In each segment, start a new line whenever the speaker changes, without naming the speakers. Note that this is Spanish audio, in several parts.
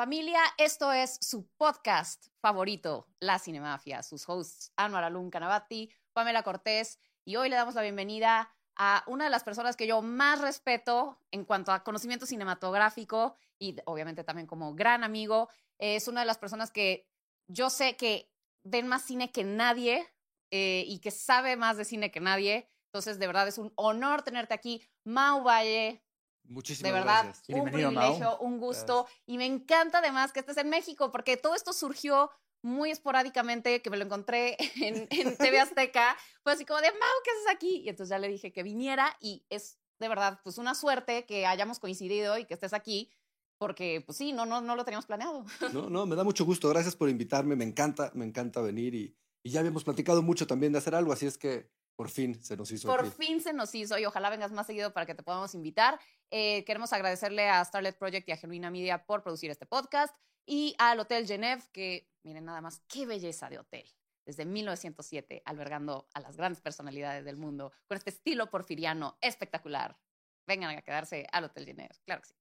Familia, esto es su podcast favorito, La Cinemafia. Sus hosts, Anwar Alun Canavati, Pamela Cortés, y hoy le damos la bienvenida a una de las personas que yo más respeto en cuanto a conocimiento cinematográfico y obviamente también como gran amigo. Es una de las personas que yo sé que ven más cine que nadie eh, y que sabe más de cine que nadie. Entonces, de verdad, es un honor tenerte aquí. Mau Valle,
Muchísimas
de verdad,
gracias.
un
Bienvenido,
privilegio,
Mau.
un gusto. Y me encanta además que estés en México, porque todo esto surgió muy esporádicamente, que me lo encontré en, en TV Azteca. Fue así como de, Mau, ¿qué haces aquí? Y entonces ya le dije que viniera y es de verdad, pues una suerte que hayamos coincidido y que estés aquí, porque pues sí, no, no, no lo teníamos planeado.
No, no, me da mucho gusto. Gracias por invitarme. Me encanta, me encanta venir y, y ya habíamos platicado mucho también de hacer algo, así es que por fin se nos hizo.
Por
aquí.
fin se nos hizo y ojalá vengas más seguido para que te podamos invitar. Eh, queremos agradecerle a Starlet Project y a Genuina Media por producir este podcast y al Hotel Genève, que miren nada más qué belleza de hotel. Desde 1907, albergando a las grandes personalidades del mundo, con este estilo porfiriano espectacular. Vengan a quedarse al Hotel Genève, claro que sí.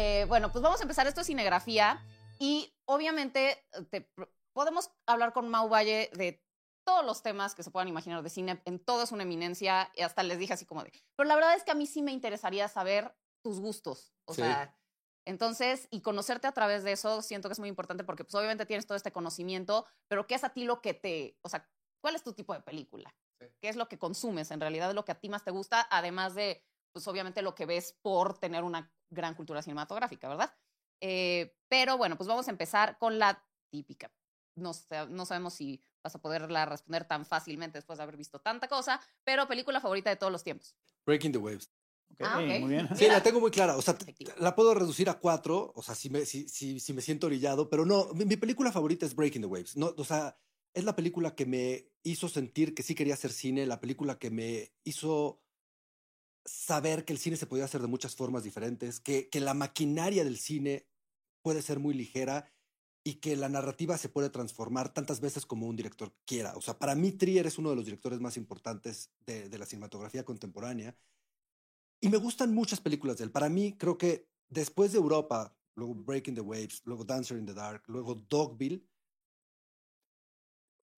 Eh, bueno, pues vamos a empezar. Esto es cinegrafía y obviamente eh, te- podemos hablar con Mau Valle de todos los temas que se puedan imaginar de cine. En todo es una eminencia y hasta les dije así como de. Pero la verdad es que a mí sí me interesaría saber tus gustos. O
Sí.
sea, entonces, y conocerte a través de eso siento que es muy importante porque pues obviamente tienes todo este conocimiento, pero ¿qué es a ti lo que te, o sea, cuál es tu tipo de película?
Sí.
¿Qué es lo que consumes? En realidad, lo que a ti más te gusta, además de, pues obviamente lo que ves por tener una gran cultura cinematográfica, ¿verdad? Eh, pero bueno, pues vamos a empezar con la típica. No, no sabemos si vas a poderla responder tan fácilmente después de haber visto tanta cosa, pero película favorita de todos los tiempos.
Breaking the Waves.
Ok,
Ah, ok.
Muy bien.
Sí, la tengo muy clara. O sea,
Efectivo.
la puedo reducir a cuatro. O sea, si me, si, si, si me siento orillado. Pero no, mi, mi película favorita es Breaking the Waves. No, o sea, es la película que me hizo sentir que sí quería hacer cine. La película que me hizo saber que el cine se podía hacer de muchas formas diferentes. Que, que la maquinaria del cine puede ser muy ligera y que la narrativa se puede transformar tantas veces como un director quiera. O sea, para mí Trier es uno de los directores más importantes de, de la cinematografía contemporánea. Y me gustan muchas películas de él. Para mí, creo que después de Europa, luego Breaking the Waves, luego Dancer in the Dark, luego Dogville,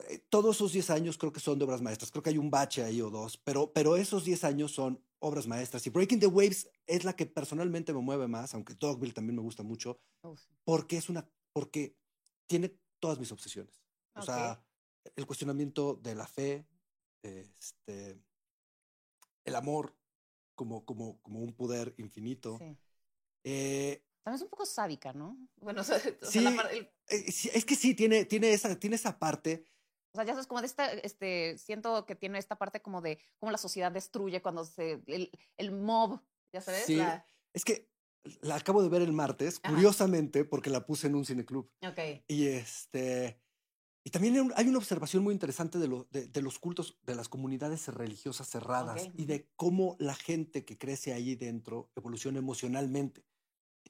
eh, todos esos 10 años creo que son de obras maestras. Creo que hay un bache ahí o dos, pero, pero esos 10 años son obras maestras. Y Breaking the Waves es la que personalmente me mueve más, aunque Dogville también me gusta mucho,
Uf,
porque es una, porque tiene todas mis obsesiones. O sea, el cuestionamiento de la fe, este, el amor como, como, como un poder infinito.
sí.
Eh,
También es un poco sádica, ¿no? Bueno, o sea, o sea,
Sí.
la par- el-
eh, sí, es que sí, tiene, tiene, esa, tiene esa parte.
O sea, ya sabes, como de esta, este, siento que tiene esta parte como de cómo la sociedad destruye cuando se, el, el mob, ya sabes,
Sí.
La-
Es que la acabo de ver el martes,
Ajá.
curiosamente, porque la puse en un cineclub.
ok,
Y este. Y también hay un- hay una observación muy interesante de, lo- de, de los cultos, de las comunidades religiosas cerradas
Ok,
y de cómo la gente que crece ahí dentro evoluciona emocionalmente.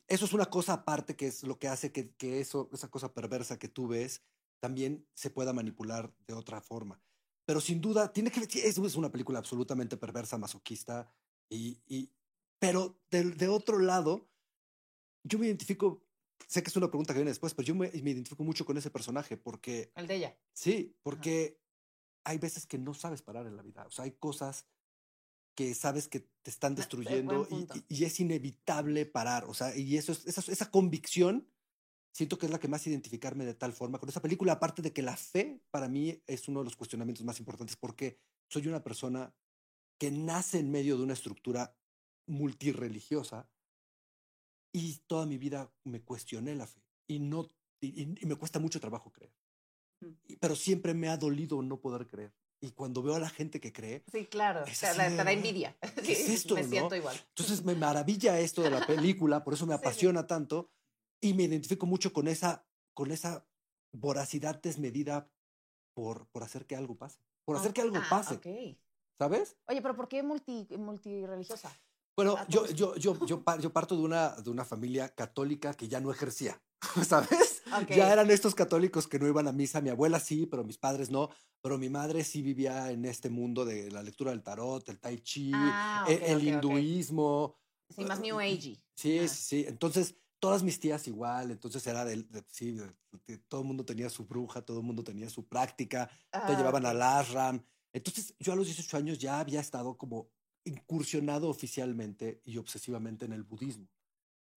Eso es una cosa aparte que es lo que hace que, que eso, esa cosa perversa que tú ves también se pueda manipular de otra forma. Pero sin duda, tiene que es, es una película absolutamente perversa, masoquista, y, y- pero del- de otro lado, yo me identifico, sé que es una pregunta que viene después, pero yo me, me identifico mucho con ese personaje porque,
el de ella.
sí, porque hay veces que no sabes parar en la vida. O sea, hay cosas que sabes que te están
Ah, eh,
destruyendo y, y- y es inevitable parar. O sea, y eso es, esa, esa convicción siento que es la que más identificarme de tal forma con esa película, aparte de que la fe para mí es uno de los cuestionamientos más importantes porque soy una persona que nace en medio de una estructura multireligiosa y toda mi vida me cuestioné la fe y no y, y- me cuesta mucho trabajo creer.
Mm.
Pero siempre me ha dolido no poder creer. Y cuando veo a la gente que cree,
Sí, claro, te,
así
te da
"Ah,
envidia.
¿qué es esto,
Me
no?"
siento igual.
entonces me maravilla esto de la película, por eso me
Sí, sí.
apasiona tanto y me identifico mucho con esa, con esa voracidad desmedida por, por hacer que algo pase, por hacer que algo
Ah,
pase,
ok.
¿sabes?
Oye, pero ¿por qué multi, multireligiosa?
Bueno, yo, yo, yo, yo, par- yo parto de una, de una familia católica que ya no ejercía, ¿sabes?
Ok.
ya eran estos católicos que no iban a misa. Mi abuela sí, pero mis padres no. Pero mi madre sí vivía en este mundo de la lectura del tarot, el tai chi,
Ah,
e-
ok,
el
ok, ok.
hinduismo.
Sí, más New Agey.
Sí,
Ah.
sí, sí. Entonces, todas mis tías igual. Entonces era del, de- sí, de- de- todo el mundo tenía su bruja, todo el mundo tenía su práctica, te
Ah,
llevaban
ok.
al ashram. Entonces, yo a los 18 años ya había estado como incursionado oficialmente y obsesivamente en el budismo,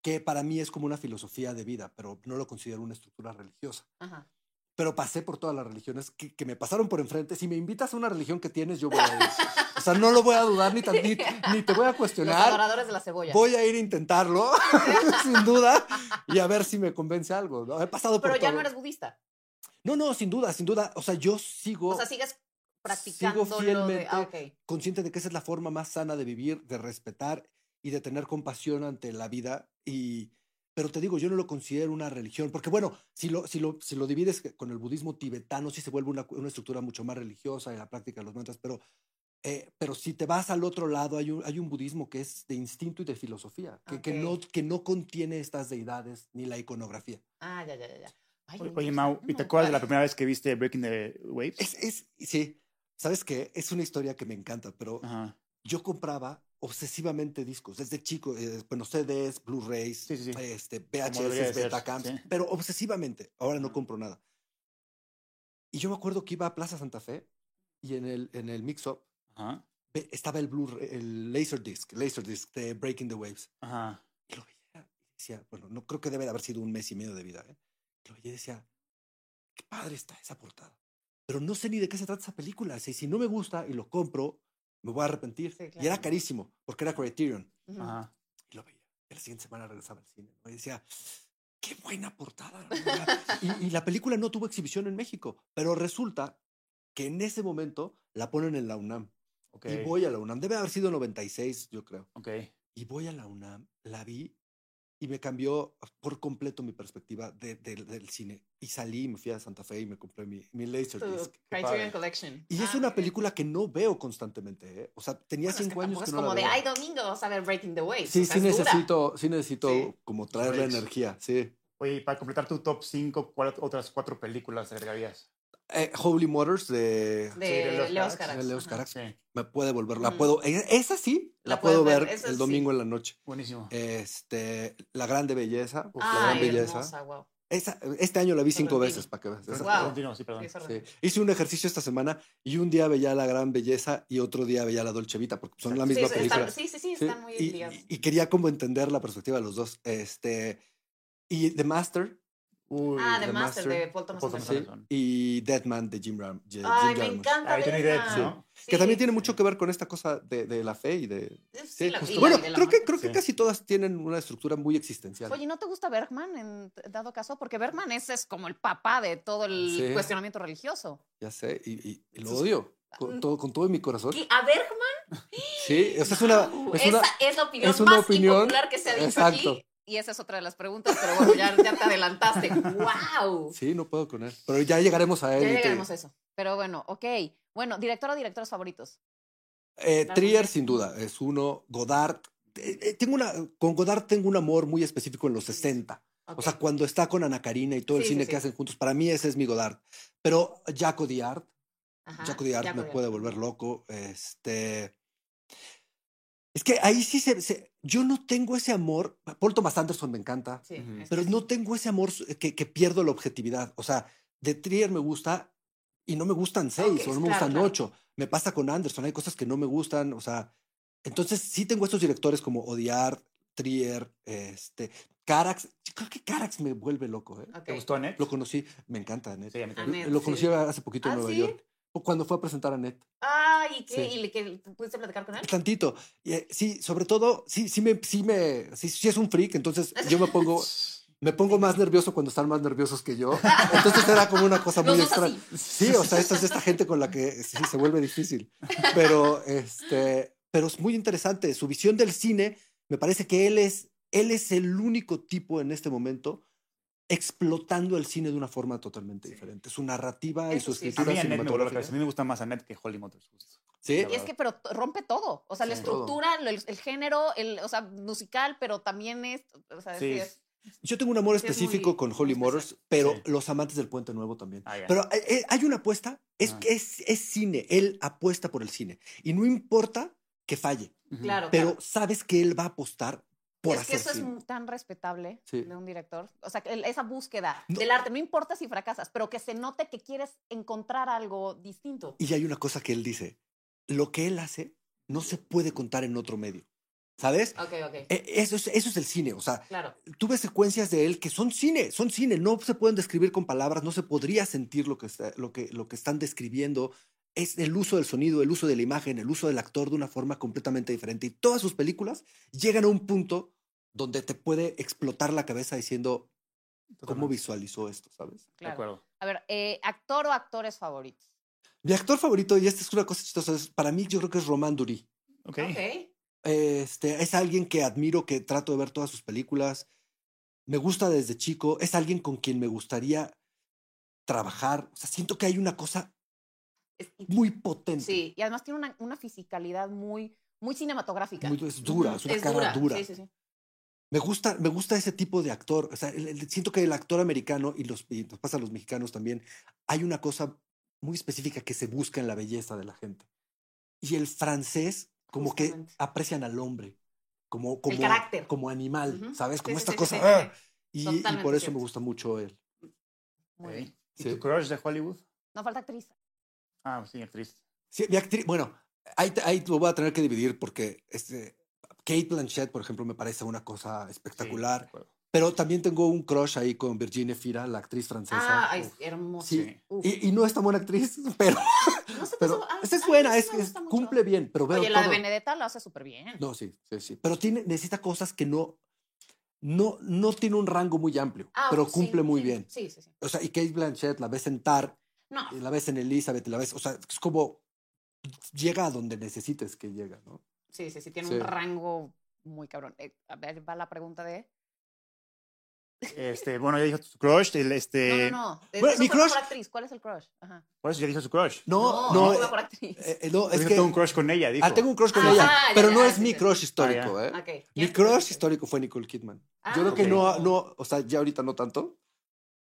que para mí es como una filosofía de vida, pero no lo considero una estructura religiosa.
Ajá.
Pero pasé por todas las religiones que, que me pasaron por enfrente. Si me invitas a una religión que tienes, yo voy a ir. O sea, no lo voy a dudar ni, tan- ni, ni te voy a
Los
cuestionar.
adoradores de la cebolla.
Voy a ir a intentarlo, sin duda, y a ver si me convence algo. ¿no? He pasado por
Pero ya
todo.
no eres budista.
No, no, sin duda, sin duda. O sea, yo sigo
O sea, sigues practicando de.
fielmente
Ah, ok.
consciente de que esa es la forma más sana de vivir, de respetar y de tener compasión ante la vida. Y, pero te digo, yo no lo considero una religión, porque bueno, si lo, si lo, si lo divides con el budismo tibetano, sí se vuelve una, una estructura mucho más religiosa y la práctica de los mantras, pero, eh, pero si te vas al otro lado, hay un, hay un budismo que es de instinto y de filosofía, que, que, no, que no contiene estas deidades ni la iconografía.
Ah, ya, ya, ya. Ay,
Oye, oye,
no
Mau, ¿y te acuerdas de la primera vez que viste Breaking the Waves?
Es, es, sí, ¿sabes qué? Es una historia que me encanta, pero
Ajá.
yo compraba obsesivamente discos, desde chico, eh, bueno, CDs, Blu-rays,
Sí, sí, sí.
este, VHS, Betacams, pero obsesivamente. Ahora no compro nada. Y yo me acuerdo que iba a Plaza Santa Fe y en el, en el mix-up estaba el Blu el Laserdisc, Laserdisc de Breaking the Waves.
Ajá.
Y lo veía y decía, bueno, no creo que debe de haber sido un mes y medio de vida, ¿eh? Y lo veía y decía, qué padre está esa portada. Pero no sé ni de qué se trata esa película. Si, si no me gusta y lo compro, me voy a arrepentir.
Sí,
Y era
claro.
carísimo, porque era Criterion.
Ajá.
Y lo veía. Y la siguiente semana regresaba al cine. ¿no? Y decía, qué buena portada. ¿no? y, y la película no tuvo exhibición en México, pero resulta que en ese momento la ponen en la UNAM.
Ok.
Y voy a la UNAM. Debe haber sido 96, yo creo.
Ok.
Y voy a la UNAM, la vi y me cambió por completo mi perspectiva de- de- del cine. Y salí, me fui a Santa Fe y me compré mi, mi Laserdisc.
Criterion. Collection.
Y es
Ah,
una
ok.
película que no veo constantemente. ¿eh? O sea, tenía
Bueno, es
cinco
que
años que
es
no la
como de, ay, domingo vamos a ver Breaking the Waves.
Sí,
o sea,
sí
es
necesito, sí necesito
Sí.
como traerle
Breaks.
energía, sí.
Oye, y para completar tu top 5, ¿cuáles otras cuatro películas agregarías?
Eh, Holy Motors de,
De,
Sí, de Leos Carax.
Leos.
Sí.
Me puede volver, la
Ujú.
puedo, e- esa sí, la,
La
puedo ver,
ver,
el
sí.
domingo en la noche.
Buenísimo.
Este, La Grande Belleza,
Uf,
La Gran Belleza.
hermosa, wow.
Esa, este año la vi cinco
Sorrentino.
veces, para que veas.
Wow.
Continúa, sí, perdón.
Sí,
Sí. Hice un ejercicio esta semana y un día veía La Gran Belleza y otro día veía La Dolce Vita, porque son la
Sí,
misma
sí,
película.
están, sí, sí, sí,
Sí,
están muy
y, y- y quería como entender la perspectiva de los dos. Este, y The Master.
Uy,
Ah, The
The
Master,
Master.
de Paul Thomas
Paul Thomas
Anderson.
sí, y Deadman de Jim, Ram, Jim
Ay, me
Jarmusch.
encanta.
Ah, y Johnny Depp,
Deadman.
¿no?
Sí.
Que también tiene mucho que ver con esta cosa de, de la fe y de...
Sí, la-
justo.
y
bueno,
de
creo que, creo que
Sí.
casi todas tienen una estructura muy existencial.
Oye, ¿no te gusta Bergman en dado caso? Porque Bergman ese es como el papá de todo el
Sí.
cuestionamiento religioso.
Ya sé, y, y- y lo odio con todo, con todo mi corazón.
¿Qué? ¿A Bergman?
Sí, o sea, es una... Es una-
Esa es la opinión
es una
más
opinión-
impopular que se ha dicho
Exacto.
aquí. Y esa es otra de las preguntas, pero bueno, ya, ya te adelantaste. ¡Wow!
Sí, no puedo con él. Pero ya llegaremos a él.
Ya
te-
llegaremos a eso. Pero bueno, ok. Bueno, director o directores favoritos.
Eh. Trier, sin duda, es uno. Godard. eh, eh, tengo una, con Godard tengo un amor muy específico en los 60.
Ok.
O sea, cuando está con Ana Karina y todo el
Sí,
cine
sí,
que
sí.
hacen juntos, para mí ese es mi Godard. Pero Jaco Diard, Jaco Diard me puede volver loco. Este. Es que ahí sí se, se- Yo no tengo ese amor. Paul Thomas Anderson me encanta.
Sí,
Pero no tengo ese amor que, que pierdo la objetividad. O sea, de Trier me gusta y no me gustan seis
Ok,
o no me
claro,
gustan
claro.
ocho. Me pasa con Anderson, hay cosas que no me gustan. O sea, entonces sí tengo estos directores como Odiar, Trier, este, Carax. Yo creo que Carax me vuelve loco. ¿eh?
Ok.
¿Te gustó Annette?
Lo conocí, me encanta Annette.
Sí, a mí
Annette.
también.
Lo
sí.
conocí hace poquito en
¿Ah,
Nueva
sí?
York. Cuando fue a presentar a Annette.
Ah, ¿y qué?
Sí.
¿Y le, que, pudiste platicar con él?
Tantito. Y, eh, sí, sobre todo, sí, sí me, sí me, sí, sí es un freak, entonces yo me pongo, me pongo más nervioso cuando están más nerviosos que yo. Entonces era como una cosa muy extraña. Sí, o sea, esta es esta gente con la que sí se vuelve difícil. Pero este, pero es muy interesante. Su visión del cine, me parece que él es, él es el único tipo en este momento explotando el cine de una forma totalmente diferente. Su narrativa y su
sí, sí.
A
escritura
mí me
cinematográfica.
cabeza. A mí me gusta más Annette que Holly Motors.
Sí,
Y es que, pero rompe todo. O sea, la estructura, el, el género, el, o sea, musical, pero también es. O sea, sí
Sí.
es-
Yo tengo un amor
Sí, es
específico
muy-
con Holly. Motors, pero
Sí.
los amantes del Puente Nuevo también.
Ah, ya.
Pero eh, eh, hay una apuesta, es,
Ah.
es, es cine, él apuesta por el cine. Y no importa que falle.
Claro,
pero
claro.
sabes que él va a apostar por
es que eso es
cine.
tan respetable
Sí.
de un director. O sea, que esa búsqueda
No.
del arte, no importa si fracasas, pero que se note que quieres encontrar algo distinto.
Y hay una cosa que él dice, lo que él hace no se puede contar en otro medio, ¿sabes?
Ok, ok.
E- Eso es, eso es el cine, o sea,
Claro.
tú ves secuencias de él que son cine, son cine, no se pueden describir con palabras, no se podría sentir lo que, está- lo que, lo que están describiendo. Es el uso del sonido, el uso de la imagen, el uso del actor de una forma completamente diferente. Y todas sus películas llegan a un punto donde te puede explotar la cabeza diciendo cómo
Totalmente.
visualizó esto, ¿sabes?
De acuerdo.
A ver, eh, actor o actores favoritos.
Mi actor favorito, y esta es una cosa chistosa, es- para mí yo creo que es Román Durí.
Ok.
Este, es alguien que admiro, que trato de ver todas sus películas. Me gusta desde chico. Es alguien con quien me gustaría trabajar. O sea, siento que hay una cosa muy potente.
sí, y además tiene una, una fisicalidad muy, muy cinematográfica.
Muy- es dura, es una cara dura.
Sí, sí, sí.
Me gusta, me gusta ese tipo de actor. O sea, el- el- siento que el actor americano y los y nos pasa a los mexicanos también. Hay una cosa muy específica que se busca en la belleza de la gente. Y el francés, como
Justamente.
que aprecian al hombre, como, como,
carácter.
como animal,
Ujú.
¿sabes?
Sí,
Como
sí,
esta
sí,
cosa.
sí,
¡ah!
sí.
Y, y por eso me gusta mucho él.
Muy bien.
¿Y
Sí.
tu crush de Hollywood?
No falta actriz.
Ah, sí, actriz.
Sí, mi actriz, bueno, ahí, ahí lo voy a tener que dividir porque este, Kate Blanchett, por ejemplo, me parece una cosa espectacular.
de
pero también tengo un crush ahí con Virginia Fira, la actriz francesa.
Ah, ay,
Uf.
hermoso.
Sí. Y, y no es tan buena actriz, pero,
No se
pero esa es buena, es,
me
es-
mucho.
cumple bien, pero veo
Oye, la de
todo.
Benedetta lo hace súper bien.
No, sí, sí, sí. Pero tiene, necesita cosas que no, no, no tiene un rango muy amplio,
Ah,
pero
sí,
cumple muy
sí,
bien.
Sí, sí, sí.
O sea, y Kate Blanchett la ves en Tar,
No,
y la ves en Elizabeth, y la ves, o sea, es como llega a donde necesites que llega, ¿no?
Sí, sí, sí, tiene
Sí.
un rango muy cabrón. Eh, a ver, va la pregunta de...
Este, bueno, ya dijo su crush. El, este,
No, no, no. Es-
bueno, mi crush-
actriz. ¿Cuál es el crush? Ajá.
Por eso ya dijo su crush.
No,
no,
no,
es
eh,
mejor actriz.
eh, eh, no,
Por
es que
tengo un crush con ella, dijo.
ah, tengo un crush con
Ah,
ella,
ya,
pero
ya,
no
ya,
es
sí,
mi
sí.
crush histórico,
Ah,
¿eh?
Ok.
Mi crush histórico fue Nicole Kidman.
Ah,
Yo creo que
ok.
no, no, o sea, ya ahorita no tanto,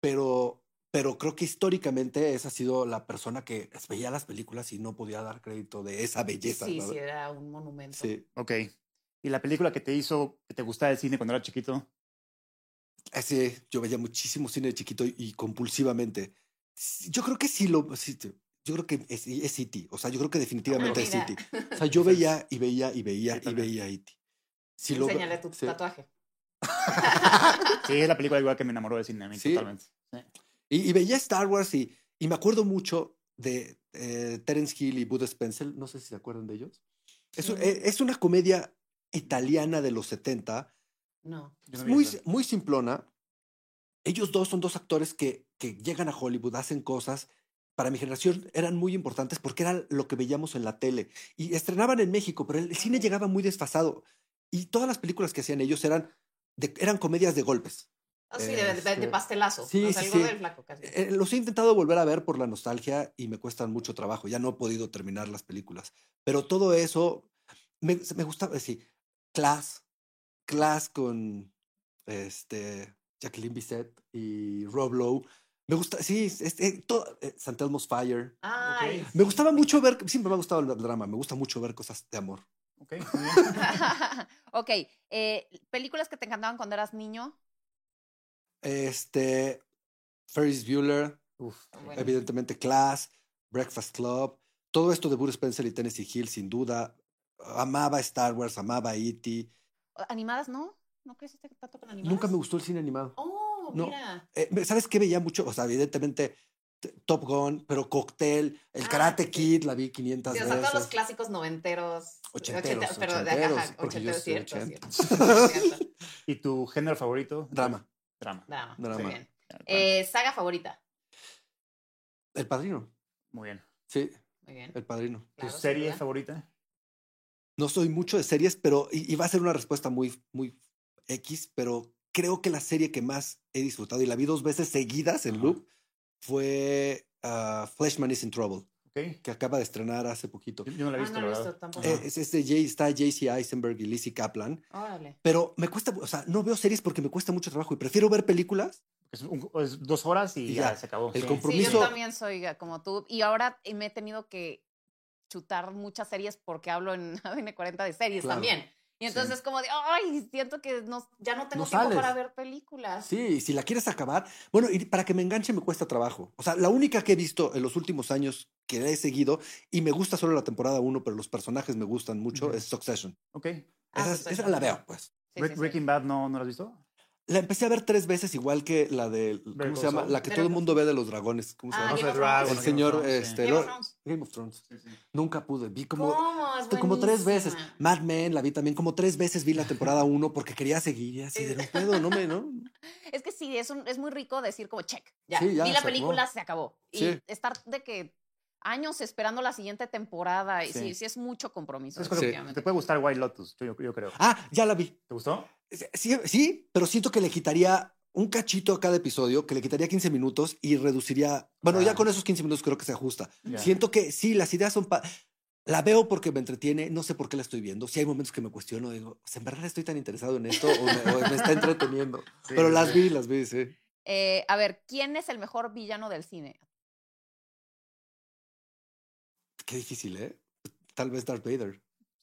pero, pero creo que históricamente esa ha sido la persona que veía las películas y no podía dar crédito de esa belleza.
Sí,
¿verdad?
sí, era un monumento.
Sí.
Ok. ¿Y la película que te hizo que te gustaba el cine cuando era chiquito?
Así, yo veía muchísimo cine de chiquito y, y compulsivamente. Sí, Yo creo que sí lo, sí, yo creo que es, es E.T. O sea, yo creo que definitivamente
Ah,
es
mira.
E.T. O sea, yo veía y veía y veía
Sí,
y veía E.T. Sí lo-
Enséñale tu
sí.
tatuaje.
Sí, es la película igual que me enamoró del cine, a mí,
Sí.
totalmente. Sí.
Y, y veía Star Wars y, y me acuerdo mucho de eh, Terence Hill y Bud Spencer. No sé si se acuerdan de ellos. Es,
Sí.
eh, es una comedia italiana de los 70,
No.
Es muy, muy simplona. Ellos dos son dos actores que, que llegan a Hollywood, hacen cosas. Para mi generación eran muy importantes porque era lo que veíamos en la tele. Y estrenaban en México, pero el cine llegaba muy desfasado. Y todas las películas que hacían ellos eran, de- eran comedias de golpes.
Ah, sí, de, de- de
Este,
pastelazo.
sí,
o sea,
sí,
del flaco casi.
Eh, los he intentado volver a ver por la nostalgia y me cuestan mucho trabajo. Ya no he podido terminar las películas. Pero todo eso me, me gusta, eh, sí. Class, Class con este, Jacqueline Bisset y Rob Lowe. Me gusta, sí, es, es- eh, todo, eh, St. Elmo's Fire.
Ay,
Me gustaba mucho ver, siempre me ha gustado el drama, me gusta mucho ver cosas de amor.
Ok, muy bien.
ok, eh, películas que te encantaban cuando eras niño.
Este, Ferris Bueller,
Uf.
Bueno.
evidentemente Class, Breakfast Club, todo esto de Bruce Spencer y Tennessee Hill, sin duda. Amaba Star Wars, amaba E.T.
¿Animadas no? ¿No creciste tanto con animadas?
Nunca me gustó el cine animado.
Oh,
No.
mira.
Eh, ¿Sabes qué veía mucho? O sea, evidentemente Top Gun, pero Cocktail, el
Ah,
Karate
sí.
Kid, la vi 500
Sí, o sea,
veces.
todos los clásicos noventeros.
Ochenteros,
ochenta- pero de
ochenteros, yo
ochenteros, cierto.
¿Y tu género favorito?
Drama,
Drama.
Drama.
Drama.
Muy bien. Eh, saga favorita.
El Padrino.
Muy bien.
Sí,
Muy bien.
El Padrino.
¿Tu
Claro,
serie favorita?
No soy mucho de series, pero y, y va a ser una respuesta muy, muy X, pero creo que la serie que más he disfrutado y la vi dos veces seguidas en loop fue ah, Fleshman is in Trouble. Que acaba de estrenar hace poquito.
Yo, yo no la he
Ah,
visto,
no
la
he visto tampoco.
Eh, es este Jay, está JC Eisenberg y Lizzie Kaplan,
Órale.
pero me cuesta, o sea, no veo series porque me cuesta mucho trabajo y prefiero ver películas.
Es, un- es dos horas y,
Y
ya,
ya.
se acabó.
El
sí.
compromiso-
Sí, yo también soy como tú. Y ahora me he tenido que chutar muchas series porque hablo en ADN 40 de series
Claro.
también. Y entonces
Sí.
es como de, ay, siento que no, ya no tengo
No
tiempo
sales.
para ver películas.
Sí, y si la quieres acabar, bueno, y para que me enganche me cuesta trabajo. O sea, la única que he visto en los últimos años que he seguido y me gusta solo la temporada 1, pero los personajes me gustan mucho, es Succession.
Ok.
Ah,
esa,
Succession.
esa la veo, pues.
Sí,
Bre-
sí, sí.
Breaking Bad, ¿no, ¿no la has visto?
La empecé a ver tres veces, igual que la de, ¿cómo se llama? La que todo el mundo ve de los dragones. ¿Cómo se
Ah,
llama? El
Thrones.
Game of
señor,
Thrones, sí.
este,
Game of Thrones.
Game of Thrones.
Sí, sí.
Nunca pude. Vi como,
¿Cómo? Es
como tres veces. Mad Men la vi también, como tres veces vi la temporada 1 porque quería seguir y así de no puedo, no me, ¿no?
Es que sí, es, un- es muy rico decir como check. Ya,
Sí, ya,
vi la
se
película,
acabó.
se acabó. Y
Sí.
estar de que años esperando la siguiente temporada. Y sí,
Sí.
sí, es mucho compromiso.
Es cuando
definitivamente.
Te puede gustar White Lotus, yo, yo creo.
Ah, ya la vi.
¿Te gustó?
Sí, sí, pero siento que le quitaría un cachito a cada episodio, que le quitaría 15 minutos y reduciría. Bueno, ya con esos 15 minutos creo que se ajusta. Siento que sí, las ideas son. pa- La veo porque me entretiene, no sé por qué la estoy viendo. Si hay momentos que me cuestiono, digo, ¿en verdad estoy tan interesado en esto o me, o me está entreteniendo?
Sí,
Pero
sí,
las
sí.
vi, las vi, sí.
Eh, a ver, ¿quién es el mejor villano del cine?
Qué difícil, ¿eh? Tal vez Darth Vader.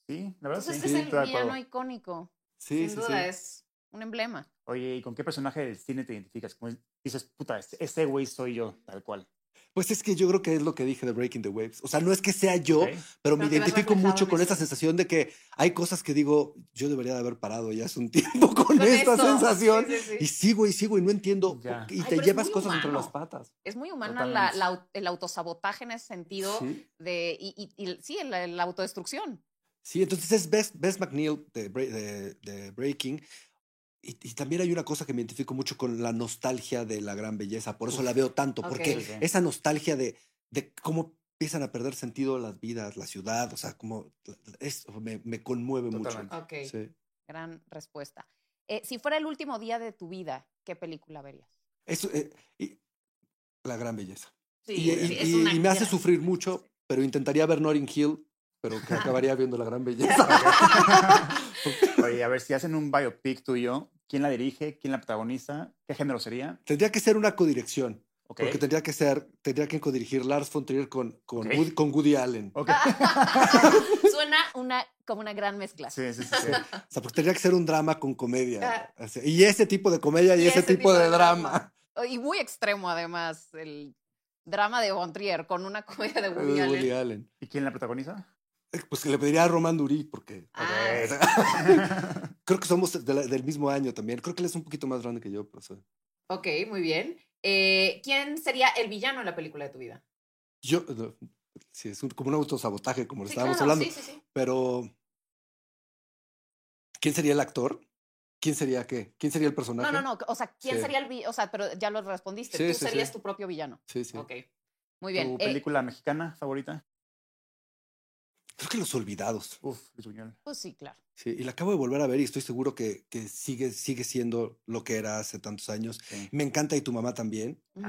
Sí, la verdad
Entonces
sí.
es
Sí,
el
acuerdo.
villano icónico.
Sí,
Sin
sí,
duda,
sí.
es un emblema.
Oye, ¿y con qué personaje del cine te identificas? Como dices, puta, este- ese güey soy yo, tal cual.
Pues es que yo creo que es lo que dije de Breaking the Waves. O sea, no es que sea yo,
Ok.
pero me
Pero ves
identifico mucho con
eso.
esa sensación de que hay cosas que digo, yo debería de haber parado ya hace un tiempo con,
Con
esta
esto.
sensación.
Sí, sí, sí.
Y sigo y sigo y no entiendo.
Ya.
Y
Ay,
te llevas cosas entre
humano.
las patas.
Es muy humana la, la el autosabotaje en ese sentido
Sí.
de y, y- y sí, la, la autodestrucción.
Sí, entonces es Bess, Bess McNeil de, de- de Breaking. Y, y también hay una cosa que me identifico mucho con la nostalgia de la gran belleza. Por eso
Uf.
la veo tanto,
Ok.
porque
Sí, sí.
esa nostalgia de, de cómo empiezan a perder sentido las vidas, la ciudad, o sea, como es, me, me conmueve
Totalmente.
Ok,
mucho. Sí.
gran respuesta. Eh, si fuera el último día de tu vida, ¿qué película verías?
Eso, eh, y- la gran belleza.
Sí,
y, y- y- y me hace sufrir mucho, pero intentaría ver Notting Hill, pero que acabaría viendo la gran belleza.
Oye, a ver, si hacen un biopic tuyo, ¿quién la dirige? ¿Quién la protagoniza? ¿Qué género sería?
tendría que ser una codirección, porque tendría que ser, tendría que codirigir Lars von Trier con, con,
Ok.
Woody, con Woody Allen.
Ok.
Suena una, como una gran mezcla.
Sí, sí, sí. sí.
O sea, porque tendría que ser un drama con comedia.
Ah.
Así, Y ese tipo de comedia y, ese, tipo, de, drama.
Y muy extremo, además, el drama de Von Trier con una comedia de Woody
de
Allen.
Woody Allen.
¿Y quién la protagoniza?
Eh, Pues que le pediría a Roman Durí, porque
Ah,
creo que somos de la- del mismo año también. Creo que él es un poquito más grande que yo. Pero, sí.
ok, muy bien. Eh, ¿Quién sería el villano en la película de tu vida?
Yo, no, sí, es un- como un autosabotaje, como lo
Sí,
estábamos
claro,
hablando.
Sí, sí, sí.
Pero, ¿quién sería el actor? ¿Quién sería qué? ¿Quién sería el personaje?
No, no, no. O sea, ¿quién
Sí.
sería el villano? O sea, pero ya lo respondiste.
Sí,
Tú
sí,
serías
sí.
tu propio villano.
Sí, sí.
Ok. Muy bien.
¿Tu
Eh,
película mexicana favorita?
Creo que Los Olvidados.
Uf, Luis Buñuel.
pues sí, claro.
Sí, y la acabo de volver a ver y estoy seguro que, que sigue, sigue siendo lo que era hace tantos años.
Sí.
Me encanta y tu mamá también. Eh,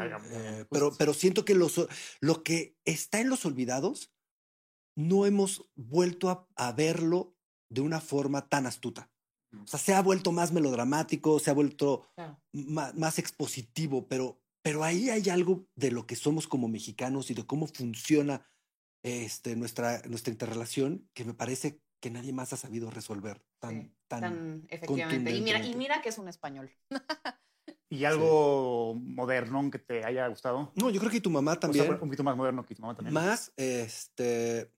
justo.
pero, pero siento que los, lo que está en los olvidados no hemos vuelto a, a verlo de una forma tan astuta. O sea, se ha vuelto más melodramático, se ha vuelto
Claro.
ma- más, expositivo, pero, pero ahí hay algo de lo que somos como mexicanos y de cómo funciona este, nuestra, nuestra interrelación que me parece que nadie más ha sabido resolver tan,
Sí,
tan,
Tan, efectivamente. Y mira, y mira que es un español.
¿Y algo moderno que te haya gustado?
No, yo creo que tu mamá
O sea,
también.
un poquito más moderno que tu mamá también.
Más, este.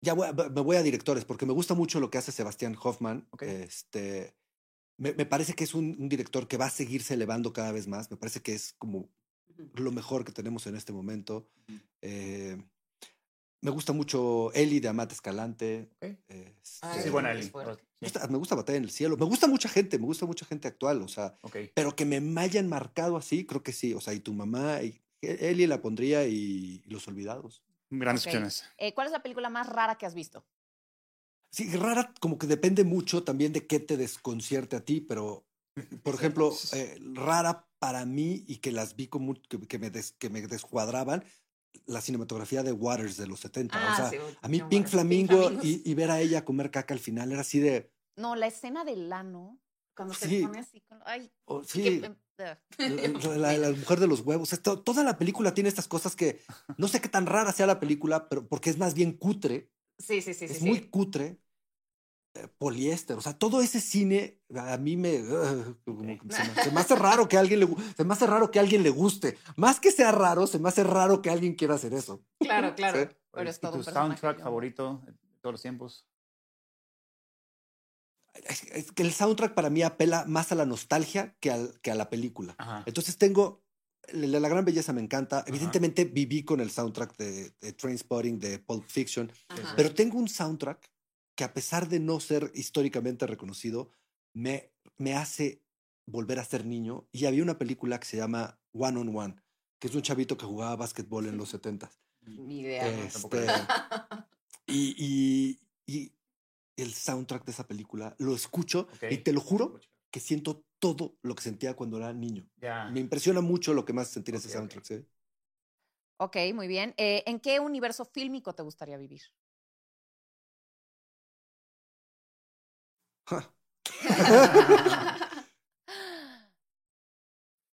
Ya voy me voy a directores, porque me gusta mucho lo que hace Sebastián Hoffman. Este. Me, me parece que es un, un director que va a seguirse elevando cada vez más. Me parece que es como lo mejor que tenemos en este momento. Eh, me gusta mucho Eli de Amate Escalante.
Ok.
este,
Ah,
Sí,
sí,
buena Eli.
me gusta- me gusta Batalla en el Cielo. Me gusta mucha gente, me gusta mucha gente actual. O sea,
Ok.
pero que me hayan marcado así, creo que sí. O sea, y tu mamá, y Eli la pondría y, y Los Olvidados.
Grandes
Ok.
opciones.
Eh, ¿Cuál es la película más rara que has visto?
Sí, rara, como que depende mucho también de qué te desconcierte a ti, pero, por ejemplo, eh, rara para mí y que las vi como que, que me des- que me descuadraban, la cinematografía de Waters de los 70.
Ah,
o sea,
sí,
a mí
no,
Pink Flamingo y, y ver a ella comer caca al final era así de.
No, la escena del lano, cuando se pone así con... Ay,
oh, sí,
eh,
la, la- la mujer de los huevos. Esto- toda la película tiene estas cosas que no sé qué tan rara sea la película, pero porque es más bien cutre.
Sí, sí, sí, sí.
es
sí.
muy cutre. Eh, poliéster, o sea, todo ese cine a mí me, ugh, como que se, me se me hace raro que a alguien le se me hace raro que a alguien le guste. Más que sea raro, se me hace raro que alguien quiera hacer eso.
Claro, claro.
Sí.
Pero es
¿Y
todo
tu soundtrack favorito de todos los tiempos?
Es, que el soundtrack para mí apela más a la nostalgia que, al- que a la película.
Ajá.
Entonces tengo la, la gran belleza me encanta. Evidentemente viví con el soundtrack de, de Trainspotting, de Pulp Fiction,
Ajá.
pero tengo un soundtrack que a pesar de no ser históricamente reconocido, me, me hace volver a ser niño. Y había una película que se llama One on One, que es un chavito que jugaba básquetbol en los 70
Ni idea.
Tampoco
Este, y, y, y el soundtrack de esa película lo escucho y te lo juro que siento todo lo que sentía cuando era niño. Me impresiona mucho lo que más sentir ese
Ok,
soundtrack. ¿sí?
Ok, muy bien. Eh, ¿En qué universo fílmico te gustaría vivir?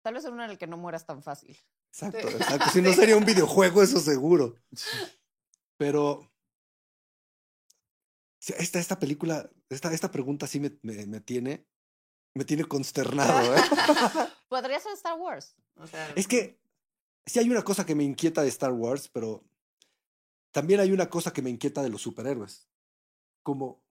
Tal vez en uno en el que no mueras tan fácil.
Exacto, exacto. Si no sería un videojuego, eso seguro. Pero esta, esta película, esta, esta pregunta sí me, me, me tiene, me tiene consternado. ¿eh?
Podría ser Star Wars. O sea,
Es que sí hay una cosa que me inquieta de Star Wars, pero también hay una cosa que me inquieta de los superhéroes. Como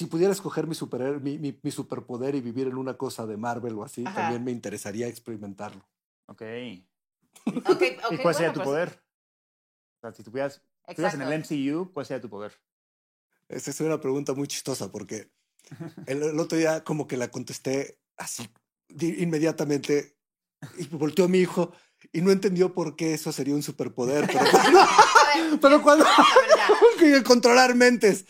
si pudiera escoger mi, superhéroe, mi, mi, mi superpoder y vivir en una cosa de Marvel o así,
Ajá.
también me interesaría experimentarlo.
Ok.
ok, ok,
¿Y cuál sería
bueno,
tu
pues,
poder? O sea, si tuvieras, estuvieras en el. MCU, ¿cuál sería tu poder?
Esa es una pregunta muy chistosa porque el, el otro día como que la contesté así di- inmediatamente y volteó a mi hijo y no entendió por qué eso sería un superpoder, pero
ver,
pero cuando controlar mentes.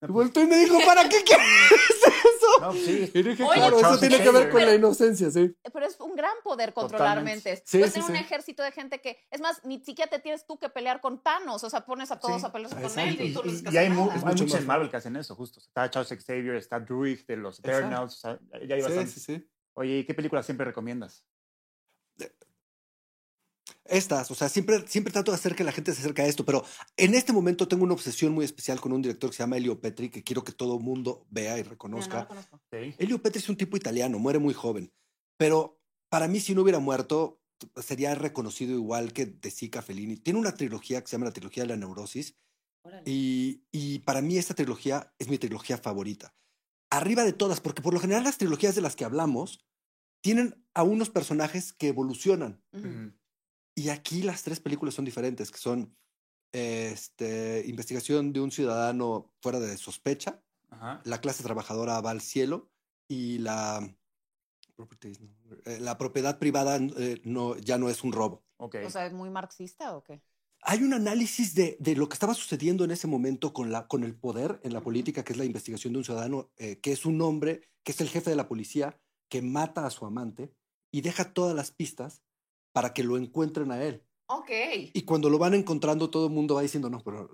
Y volteó y me dijo, ¿para qué quieres eso?
No, sí.
Y dije,
Oye,
claro, eso tiene que ver con la inocencia, sí.
Pero es un gran poder controlar
Totalmente.
mentes.
Sí,
Puedes
sí,
tener un ejército de gente que, es más, ni siquiera te tienes tú que pelear con Thanos, o sea, pones a todos
Sí,
a pelearse con él y tú
Y, y hay, mu- muchos
más
en Marvel que hacen eso, justo. Está Charles Xavier, está Druid de los. Eternals. o sea, ya hay
Sí,
bastantes.
sí, sí.
Oye, ¿y qué película siempre recomiendas?
Estas, o sea, siempre, siempre trato de hacer que la gente se acerque a esto, pero en este momento tengo una obsesión muy especial con un director que se llama Elio Petri, que quiero que todo el mundo vea y reconozca.
no.
Sí.
Elio Petri es un tipo italiano, muere muy joven, pero para mí si no hubiera muerto sería reconocido igual que De Sica Fellini. Tiene una trilogía que se llama la trilogía de la neurosis y, y para mí esta trilogía es mi trilogía favorita. Arriba de todas, porque por lo general las trilogías de las que hablamos tienen a unos personajes que evolucionan.
Ujú.
Ujú.
Y aquí las tres películas son diferentes, que son este, Investigación de un ciudadano fuera de sospecha,
Ajá.
La clase trabajadora va al cielo y la, properties, no, eh, la propiedad privada eh, no, ya no es un robo.
Ok.
O sea, ¿es muy marxista o qué?
Hay un análisis de, de lo que estaba sucediendo en ese momento con, la, con el poder en la política, que es la investigación de un ciudadano, eh, que es un hombre, que es el jefe de la policía, que mata a su amante y deja todas las pistas para que lo encuentren a él.
Ok.
Y cuando lo van encontrando, todo el mundo va diciendo, no, pero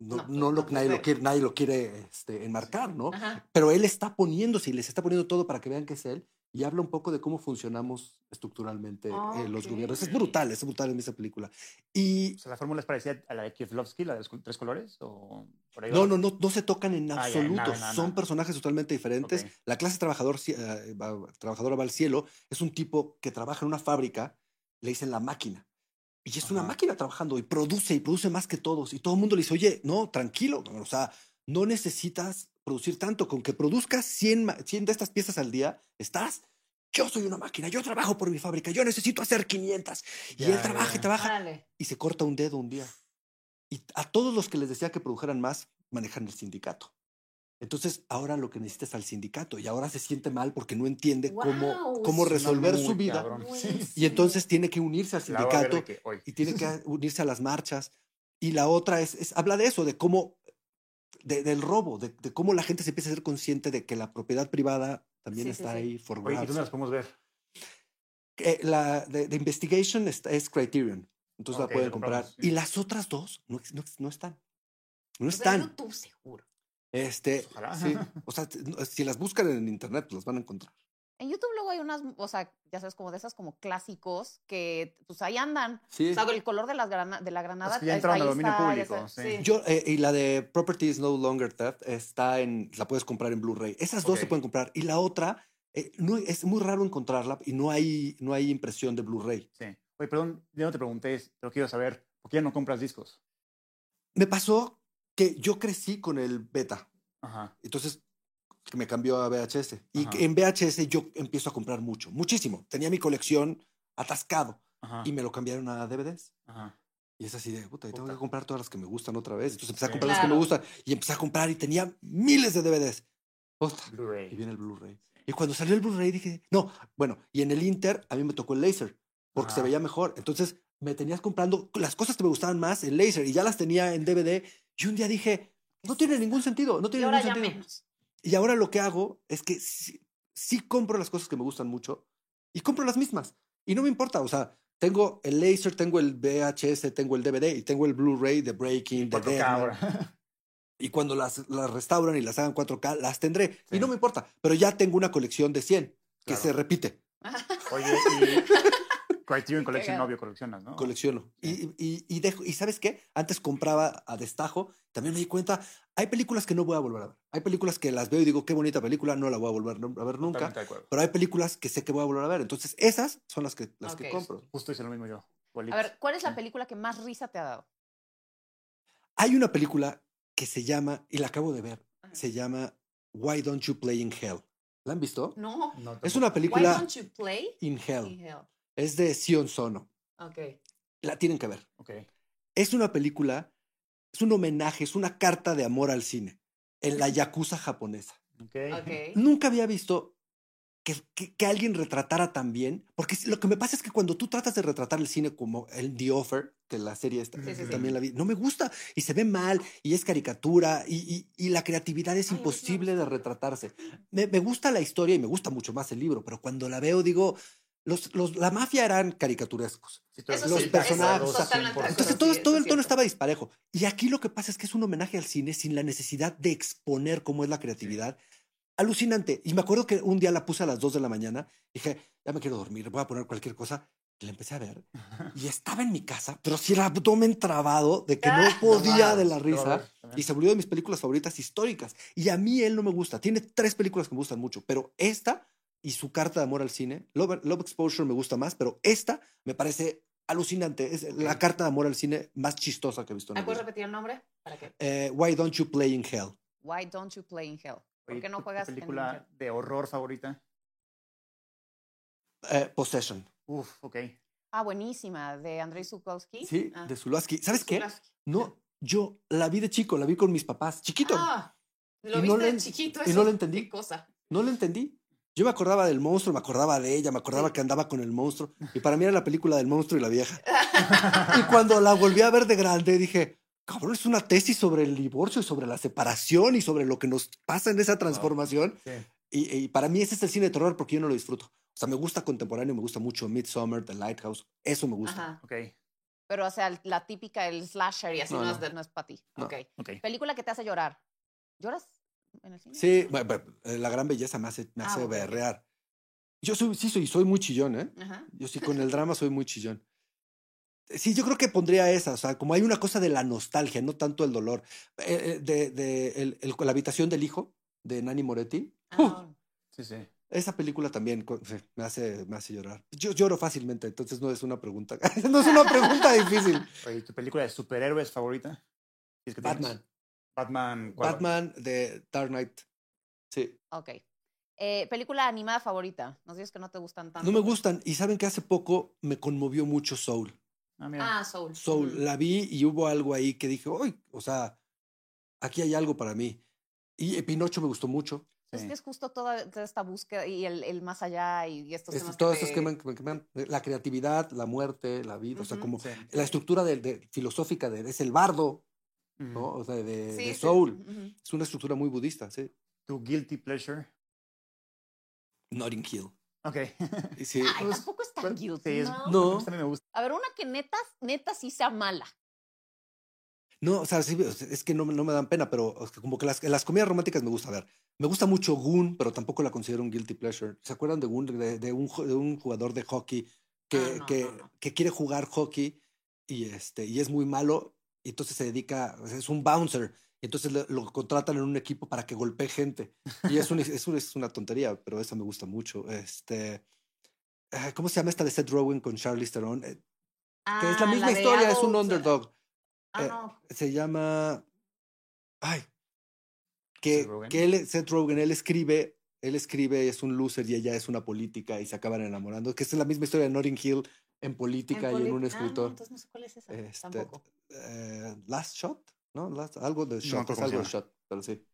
no,
No,
no,
pues,
lo, nadie, lo quiere, nadie lo quiere este, enmarcar, ¿no?
Ajá.
Pero él está poniéndose y les está poniendo todo para que vean que es él y habla un poco de cómo funcionamos estructuralmente eh, los
Ok.
gobiernos. Es brutal, es brutal en esa película. Y
O sea, ¿la fórmula es parecida a la de Kieslowski, la de los tres colores? ¿O por ahí
no,
va?
no, no, no se tocan en
Ah,
absoluto.
nada, nada,
Son
nada.
personajes totalmente diferentes.
Ok.
La clase trabajador, eh, va- trabajadora va al cielo es un tipo que trabaja en una fábrica, le dicen la máquina. Y es una máquina trabajando y produce y produce más que todos. Y todo el mundo le dice, oye, no, tranquilo. O sea, no necesitas producir tanto. Con que produzcas 100, ma- 100 de estas piezas al día, estás. Yo soy una máquina, yo trabajo por mi fábrica, yo necesito hacer 500. y él trabaja y trabaja y se corta un dedo un día. Y a todos los que les decía que produjeran más, manejan el sindicato. Entonces, ahora lo que necesita es al sindicato y ahora se siente mal porque no entiende cómo, cómo resolver su vida.
Sí.
Y entonces tiene que unirse al sindicato
que,
y tiene que unirse a las marchas. Y la otra es, es- habla de eso, de cómo, de- del robo, de, de cómo la gente se empieza a ser consciente de que la propiedad privada también
Sí,
está
sí.
ahí for
Oye, ¿y dónde las podemos ver?
Eh, la de, de Investigation es, es Criterion. Entonces
Ok,
la pueden comprar. Y las otras dos no, no, no están. No
en
están.
YouTube seguro.
Este,
Ojalá.
sí. O sea, si las buscan en internet, pues las van a encontrar.
En YouTube luego hay unas, o sea, ya sabes, como de esas como clásicos que pues ahí andan.
Sí.
O sea, el color de, las grana- de la granada.
que ya entraron al dominio
está,
público, sí.
Yo, eh, y la de Property is No Longer Theft está en, la puedes comprar en Blu-ray. Esas dos se pueden comprar. Y la otra, eh, no, es muy raro encontrarla y no hay, no hay impresión de Blu-ray.
Sí. Oye, perdón, ya no te pregunté, pero quiero saber, ¿por qué ya no compras discos?
Me pasó que yo crecí con el beta.
Ajá.
Entonces me cambió a VHS. Y
Ajá.
en VHS yo empiezo a comprar mucho, muchísimo. Tenía mi colección atascado
Ajá.
y me lo cambiaron a DVDs.
Ajá.
Y es así de, puta, y tengo
Puta.
que comprar todas las que me gustan otra vez. Entonces empecé a comprar las que me
Claro.
gustan y empecé a comprar y tenía miles de DVDs. Puta, y
Blu-ray.
viene el Blu-ray. Y cuando salió el Blu-ray dije, no, bueno, y en el Inter a mí me tocó el laser porque se
Ajá.
veía mejor. Entonces me tenías comprando las cosas que me gustaban más en laser y ya las tenía en DVD. Y un día dije, no tiene ningún sentido, no
Y
tiene
ahora
ningún
ya
sentido.
menos.
Y ahora lo que hago es que sí, sí compro las cosas que me gustan mucho y compro las mismas. Y no me importa, o sea, tengo el laser, tengo el VHS, tengo el DVD y tengo el Blu-ray de Breaking, de
4K
Deadman.
ahora.
Y cuando las, las restauran y las hagan 4K, las tendré.
Sí.
Y no me importa, pero ya tengo una colección de 100 que
Claro.
se repite.
Oye, y Criterion Collection,
cagado.
obvio, coleccionas, ¿no?
Colecciono.
Sí.
Y, y, y dejo, y ¿sabes qué? Antes compraba a destajo, también me di cuenta, hay películas que no voy a volver a ver. Hay películas que las veo y digo, qué bonita película, no la voy a volver a ver nunca. Pero hay películas que sé que voy a volver a ver. Entonces, esas son las que, las que compro.
Justo hice lo mismo yo.
A ver, ¿cuál es la película que más risa te ha dado?
Hay una película que se llama, y la acabo de ver,
Ajá.
se llama Why Don't You Play in Hell. ¿La han visto?
No.
No,
Es una
Why
película
don't you play
in Hell.
in hell?
Es de Sion Sono.
Ok.
La tienen que ver.
Ok.
Es una película, es un homenaje, es una carta de amor al cine en la yakuza japonesa.
Ok.
Ok.
Nunca había visto que, que- que alguien retratara tan bien, porque lo que me pasa es que cuando tú tratas de retratar el cine como el The Offer, que la serie esta,
Sí, sí,
que
sí.
también la vi, no me gusta y se ve mal y es caricatura y, y- y la creatividad es
Ay,
imposible de retratarse. Me, me gusta la historia y me gusta mucho más el libro, pero cuando la veo digo, los, los- la mafia eran caricaturescos.
Sí,
los
sí,
personajes, o sea,
totalmente de
100%.
Entonces todo,
sí,
todo el tono estaba disparejo. Y aquí lo que pasa es que es un homenaje al cine sin la necesidad de exponer cómo es la creatividad. Alucinante. Y me acuerdo que un día la puse a las 2 de la mañana. Dije, ya me quiero dormir, voy a poner cualquier cosa. Y la empecé a ver. Y estaba en mi casa, pero sí el abdomen trabado de que no
Ah.
podía de la risa. Y se volvió de mis películas favoritas históricas. Y a mí él no me gusta. Tiene tres películas que me gustan mucho, pero esta y su carta de amor al cine, Love, Love Exposure me gusta más, pero esta me parece alucinante. Es la carta de amor al cine más chistosa que he visto en
¿Me
mi
puedes repetir el nombre? ¿Para qué?
Eh, Why Don't You Play in Hell?
Why don't you play in hell? ¿Por qué no
¿tu- tu
juegas en
película de horror favorita?
Eh, Possession.
Uf, ok.
Ah, buenísima, de Andrei Zukovsky.
Sí,
Ah,
de Zulawski. ¿Sabes qué? No, yo la vi de chico, la vi con mis papás, chiquito.
Ah, lo
Y
viste
no
de chiquito.
y no lo entendí.
Qué cosa.
No lo entendí. Yo me acordaba del monstruo, me acordaba de ella, me acordaba que andaba con el monstruo. Y para mí era la película del monstruo y la vieja. y cuando la volví a ver de grande, dije, cabrón, es una tesis sobre el divorcio y sobre la separación y sobre lo que nos pasa en esa transformación.
Sí.
Y, y para mí ese es el cine de terror porque yo no lo disfruto. O sea, me gusta contemporáneo, me gusta mucho Midsommar, The Lighthouse. Eso me gusta.
Ajá.
Ok,
Pero, o sea, la típica, el slasher y así
No,
no,
no.
es, no es para ti.
No.
Ok.
ok.
Película que te hace llorar. ¿Lloras en el cine?
Sí, bueno, bueno, eh, la gran belleza me hace, me
Ah,
hace
ok, ok.
berrear. Yo soy, sí, soy, soy muy chillón, ¿eh?
Ajá.
Yo sí, con el drama soy muy chillón. Sí, yo creo que pondría esa, o sea, como hay una cosa de la nostalgia, no tanto el dolor. Eh, eh, de, de el- el- la habitación del hijo, de Nani Moretti. ¡uh!
Ah,
Sí, sí.
esa película también me hace, me hace llorar. Yo lloro fácilmente, entonces no es una pregunta. no es una pregunta difícil.
Oye, ¿tu película de superhéroes favorita? ¿Es que tienes?
Batman.
Batman. ¿cuál?
Batman de Dark Knight. Sí.
ok. Eh, película animada favorita. Nos dices que no te gustan tanto.
No me gustan. Y saben que hace poco me conmovió mucho Soul.
Ah, mira.
Ah, Soul.
Soul.
Ujú.
La vi y hubo algo ahí que dije, uy, o sea, aquí hay algo para mí. Y eh, Pinocho me gustó mucho.
Es
Sí.
que es justo toda, esta búsqueda y el, el más allá y estos
Es-
temas
todos
que
estos
te-
que me, que me- me- la creatividad, la muerte, la vida, o sea, como
Sí.
la estructura de, de- filosófica de es el bardo. ¿No? O sea, de,
Sí,
de
sí,
Soul. Es una estructura muy budista, sí.
¿Tu guilty pleasure?
Notting Hill.
Ok.
Sí,
Ay,
Pues,
tampoco es tan
bueno,
cute,
sí, es-
¿no?
No.
A mí me gusta.
A ver, una que neta, neta sí sea mala.
No, o sea, sí, es que no, me- no me dan pena, pero como que las, las comedias románticas me gusta ver. Me gusta mucho Goon, pero tampoco la considero un guilty pleasure. ¿Se acuerdan de Goon? De, de un, de un jugador de hockey que,
Ah, no,
que,
no, no.
que quiere jugar hockey y, este, y es muy malo, y entonces se dedica, es un bouncer, y entonces le- lo contratan en un equipo para que golpee gente. Y es, un, es, un- es una tontería, pero esa me gusta mucho. Este, ah, ¿Cómo se llama esta de Seth Rogen con Charlize Theron? Eh, que es la
Ah,
misma historia, es un underdog.
Ah,
eh,
no.
se llama. Ay. Que,
Seth Rogen.
que él, Seth Rogen, él escribe, él escribe, es un loser y ella es una política y se acaban enamorando. Que es la misma historia de Notting Hill en política y en un
Ah, no,
escritor.
entonces no sé cuál es esa.
Este,
Tampoco.
eh, Last Shot, ¿no? Last- algo de Shot,
acuerdo
es algo de. Shot, pero sí.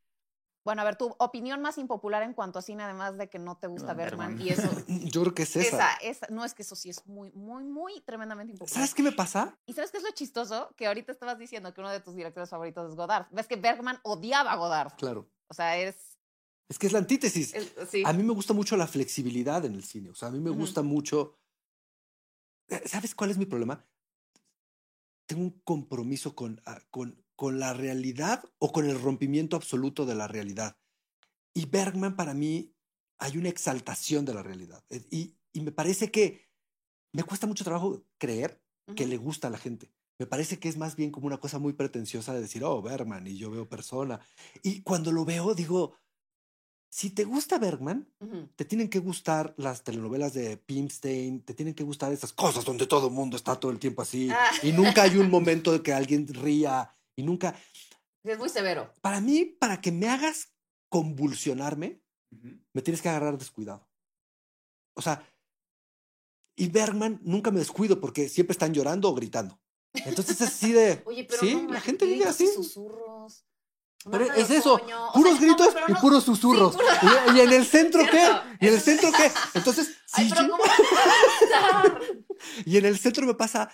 Bueno, a ver, tu opinión más impopular en cuanto a cine, además de que no te gusta
No,
Bergman. Y eso.
Yo creo que es esa.
esa, esa. No, es que eso sí es muy, muy, muy tremendamente impopular.
¿Sabes qué me pasa?
¿Y sabes qué es lo chistoso? Que ahorita estabas diciendo que uno de tus directores favoritos es Godard. Ves que Bergman odiaba a Godard.
Claro.
O sea, es.
Es que es la antítesis.
es- sí.
A mí me gusta mucho la flexibilidad en el cine. O sea, a mí me gusta mucho. Eh, ¿Sabes cuál es mi problema? Tengo un compromiso con, ah, con, con la realidad o con el rompimiento absoluto de la realidad. Y Bergman, para mí, hay una exaltación de la realidad. Eh, Y, y me parece que me cuesta mucho trabajo creer que le gusta a la gente. Me parece que es más bien como una cosa muy pretenciosa de decir, oh, Bergman, y yo veo persona. Y cuando lo veo, digo, si te gusta Bergman, te tienen que gustar las telenovelas de Pimstein, te tienen que gustar esas cosas donde todo el mundo está todo el tiempo así
Ah.
y nunca hay un momento de que alguien ría y nunca...
Es muy severo.
Para mí, para que me hagas convulsionarme, me tienes que agarrar descuidado. O sea, y Bergman nunca me descuido porque siempre están llorando o gritando. Entonces es así de...
Oye, pero
sí,
no
la gente vive así.
susurros.
Pero es eso,
coño, o
puros
sea, no,
gritos y
no-
puros susurros.
puro-
Y, y en el centro qué? ¿Y en el centro qué? Entonces,
Ay.
Y en el centro me pasa.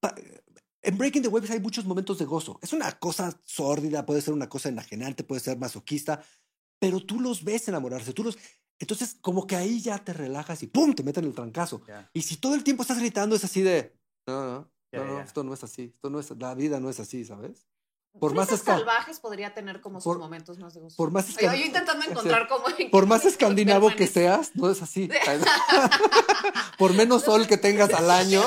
pa- En Breaking the Waves hay muchos momentos de gozo. Es una cosa sórdida, puede ser una cosa enajenante, puede ser masoquista, pero tú los ves enamorarse, tú los. Entonces, como que ahí ya te relajas y ¡pum! te meten el trancazo. Y si todo el tiempo estás gritando, es así de. No, no, no, no,
ya.
esto no es así. Esto no es, la vida no es así, ¿sabes? Por más,
Risas
esca-
salvajes podría tener como sus
por-
momentos más de gozo.
por más,
Oye, yo intentando encontrar como...
por más escandinavo que seas, no es así. por menos sol que tengas al año.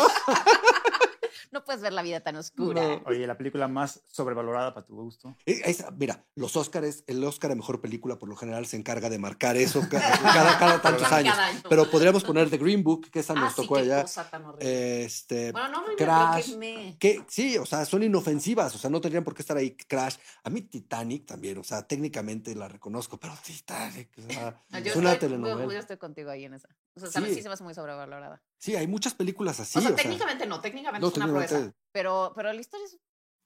No puedes ver la vida tan oscura.
No.
Oye, la película más sobrevalorada para tu gusto.
Eh, esa- mira, los Óscares, el Oscar a Mejor Película por lo general se encarga de marcar eso ca- cada, cada tantos
Cada
años.
año.
Pero podríamos poner The Green Book, que esa
Ah,
nos
sí,
tocó
qué
allá. Este,
bueno, no horrible,
Crash,
que me...
que sí, o sea, son inofensivas, o sea, no tendrían por qué estar ahí. Crash, a mí Titanic también, o sea, técnicamente la reconozco, pero Titanic, o sea,
No, yo
es una
estoy-
telenovela.
Yo, yo estoy contigo ahí en esa. O sea, también
Sí.
sí se me hace muy sobrevalorada.
Sí, hay muchas películas así.
o sea,
o sea,
técnicamente no, técnicamente
no,
es una
técnicamente-
proeza. Pero, pero la historia es...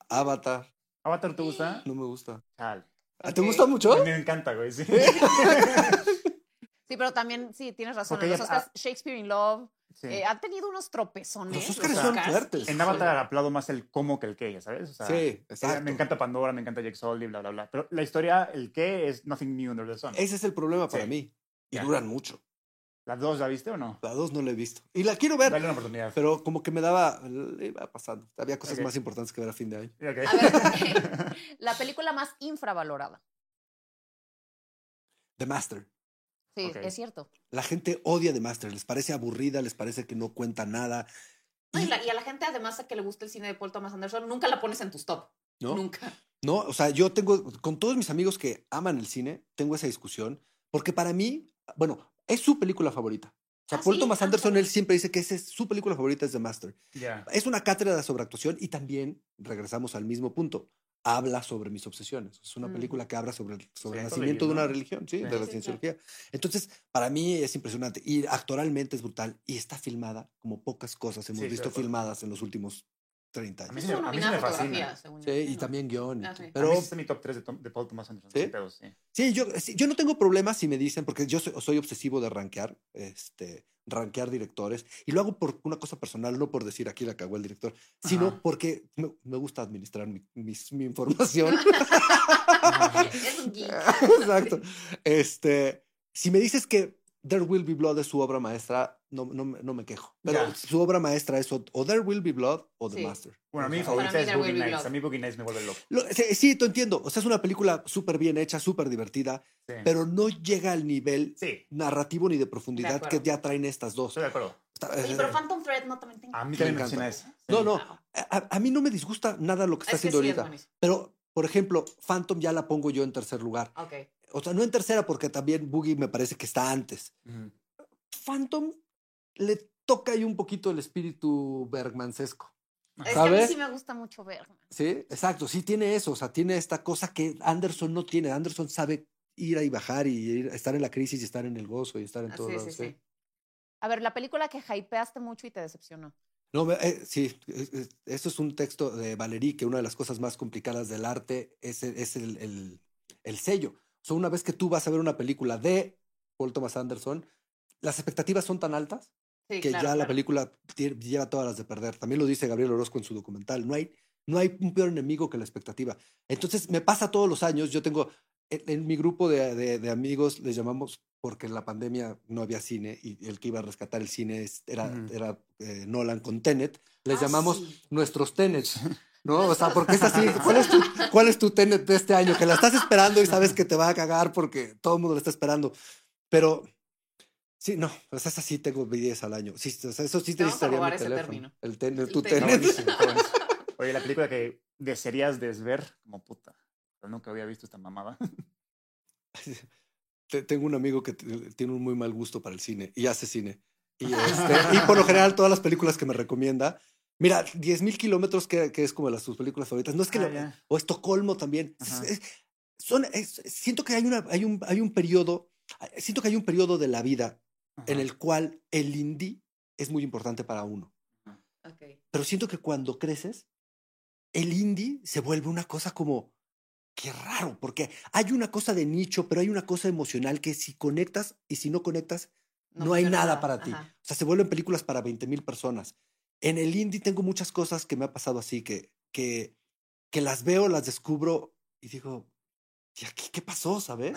Avatar,
¿Avatar te gusta?
no me gusta.
Chale.
¿Ah, ¿Te gusta mucho?
A mí me encanta, güey. Sí.
Sí, pero también, sí, tienes razón.
Porque
los Oscars, Shakespeare in Love
Sí.
eh, han tenido unos tropezones.
Los Oscars
son
fuertes.
En. Avatar aplaudo más el cómo que el qué, ya sabes. O sea,
sí,
eh,
exacto.
Me encanta Pandora, me encanta Jack Sully, bla, bla, bla. Pero la historia, el qué, es nothing new under the sun.
Ese es el problema para
Sí.
mí. Y duran mucho.
¿Las dos la viste o no?
La dos no la he visto. Y la quiero ver.
Dale una oportunidad.
Pero como que me daba, le iba pasando. Había cosas más importantes que ver a fin de año.
Ok.
A ver, la película más infravalorada.
The Master.
Sí, es cierto.
La gente odia The Master, les parece aburrida, les parece que no cuenta nada.
No, y,
Y-
la- y a la gente, además, a que le gusta el cine de Paul Thomas Anderson, nunca la pones en tus top.
¿no?
Nunca.
No, o sea, yo tengo, con todos mis amigos que aman el cine, tengo esa discusión, porque para mí, bueno, es su película favorita. O sea,
Ah,
Paul
sí,
Thomas
ah,
Anderson, él siempre dice que esa es su película favorita es The Master. Es una cátedra sobre actuación y también regresamos al mismo punto. Habla sobre mis obsesiones. Es una
Mm.
película que habla sobre el, sobre el nacimiento de
¿no?
una religión, sí,
Sí.
de
Sí,
la
sí,
cienciología. Entonces, para mí es impresionante. Y actoralmente es brutal. Y está filmada como pocas cosas hemos visto filmadas en los últimos 30
A mí
años.
sí me-
Estuvo
a mí
nominada
me
a
fascina.
según
Sí, y
¿no?
también guion. y
Ah, sí.
Pero
a mí es mi top 3 de, Tom- de Paul Thomas Anderson.
¿Sí?
sí.
sí, yo, sí, yo no tengo problemas si me dicen, porque yo soy, soy obsesivo de rankear, este, rankear directores. Y lo hago por una cosa personal, no por decir aquí la cagó el director, sino
Ajá.
porque me, me gusta administrar mi, mis- mi información.
Es un geek.
Exacto. Este, si me dices que There Will Be Blood es su obra maestra, no, no, me- no me quejo. Pero
Ya.
su obra maestra es o, o There Will Be Blood o The
Sí.
Master.
Bueno, a mí mi favorita es Boogie Nights. A mí Boogie Nights me vuelve loco.
Lo- sí, sí, te entiendo. O sea, es una película súper bien hecha, súper divertida,
Sí.
pero no llega al nivel
sí,
narrativo ni de profundidad
De
que ya traen estas dos.
estoy de acuerdo.
Está-
Oye,
eh,
pero Phantom Thread no también tengo.
A mí
Me
también me
encanta.
fascina eso.
No,
Sí.
no. A, a mí no me disgusta nada lo que está
es que
haciendo
sí es
ahorita.
buenísimo.
pero, por ejemplo, Phantom ya la pongo yo en tercer lugar.
Ok.
O sea, no en tercera porque también Boogie me parece que está antes.
Ujú.
Phantom le toca ahí un poquito el espíritu Bergmansesco.
Es que a mí
¿Sabes?
sí me gusta mucho Bergman.
Sí, exacto, sí tiene eso, o sea, tiene esta cosa que Anderson no tiene. Anderson sabe ir y bajar y ir- estar en la crisis y estar en el gozo y estar en
Ah,
todo.
sí,
lado,
sí, sí. A ver, la película que hypeaste mucho y te decepcionó.
No, eh, sí, es- es- eso es un texto de Valerie, que una de las cosas más complicadas del arte es, el- es el, el- el sello. O sea, una vez que tú vas a ver una película de Paul Thomas Anderson, las expectativas son tan altas
Sí,
que
claro,
ya la
claro.
película tie- lleva todas las de perder. También lo dice Gabriel Orozco en su documental. No hay, no hay un peor enemigo que la expectativa. Entonces, me pasa todos los años. Yo tengo, en, en mi grupo de, de- de amigos, les llamamos, porque en la pandemia no había cine y el que iba a rescatar el cine era,
Ujú.
era eh, Nolan con Tenet. Les
Ah,
llamamos
sí.
nuestros Tenets. ¿No? O sea, porque es así. ¿Cuál es, tu, ¿Cuál es tu Tenet de este año? Que la estás esperando y sabes que te va a cagar porque todo el mundo la está esperando. Pero Sí, no, o sea, esa sí tengo 10 al año. Sí, o sea, eso sí
Te vamos a
necesitaría
robar
mi teléfono.
término.
El ten,
El
tu
buenísimo. Oye, la película que desearías desver como puta. Pero nunca había visto esta mamada.
Te- Tengo un amigo que tiene un muy mal gusto para el cine y hace cine. Y, este, y por lo general todas las películas que me recomienda, mira, 10.000 kilómetros que, que es como las sus películas favoritas, no es que,
Ah, ya.
o Estocolmo también. Es- es- son, es- siento que hay, una, hay, un, hay un periodo, siento que hay un periodo de la vida en
Ajá.
el cual el indie es muy importante para uno.
Ok.
Pero siento que cuando creces, el indie se vuelve una cosa como, qué raro, porque hay una cosa de nicho, pero hay una cosa emocional que si conectas y si no conectas, no, hay
funciona
nada para ti.
Ajá.
O sea, se vuelven películas para 20 mil personas. En el indie tengo muchas cosas que me ha pasado así, que, que, que las veo, las descubro y digo, ¿y aquí qué pasó, sabes?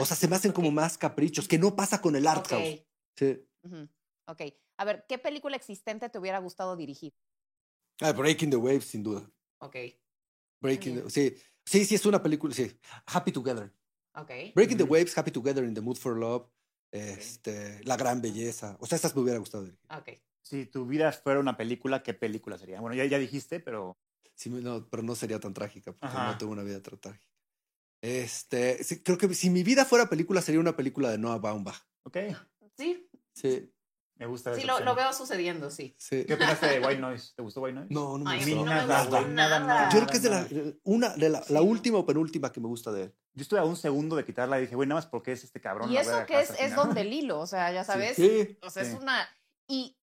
O sea, se me hacen como más caprichos, que no pasa con el art
Ok.
house. Sí.
Ok. A ver, ¿qué película existente te hubiera gustado dirigir?
Ah, Breaking the Waves, sin duda.
Ok.
Breaking, the- sí, sí, sí, es una película, sí. Happy Together.
Ok.
Breaking the. Waves, Happy Together, In the Mood for Love, este, La Gran Belleza. O sea, estas me hubiera gustado dirigir.
Ok.
Si tu vida fuera una película, ¿qué película sería? Bueno, ya, ya dijiste, pero.
Sí, no, pero no sería tan trágica, porque
Ajá.
no tengo una vida tan trágica. Este, sí, creo que si mi vida fuera película, sería una película de Noah Baumbach.
Ok.
Sí,
Sí,
Me gusta
sí, lo, lo veo sucediendo, sí.
sí.
¿Qué opinas de White Noise? ¿Te gustó White Noise?
No, no me
Ay,
gustó.
no me
nada,
gustó
güey, nada,
nada.
nada.
Yo creo que es de la, una, de la, la
Sí.
última o penúltima que me gusta de él.
Yo estuve a un segundo de quitarla y dije, güey, nada más porque es este cabrón.
Y
la
eso que es, es
final".
donde el hilo, o sea, ya sabes.
Sí.
O sea, es una. Y.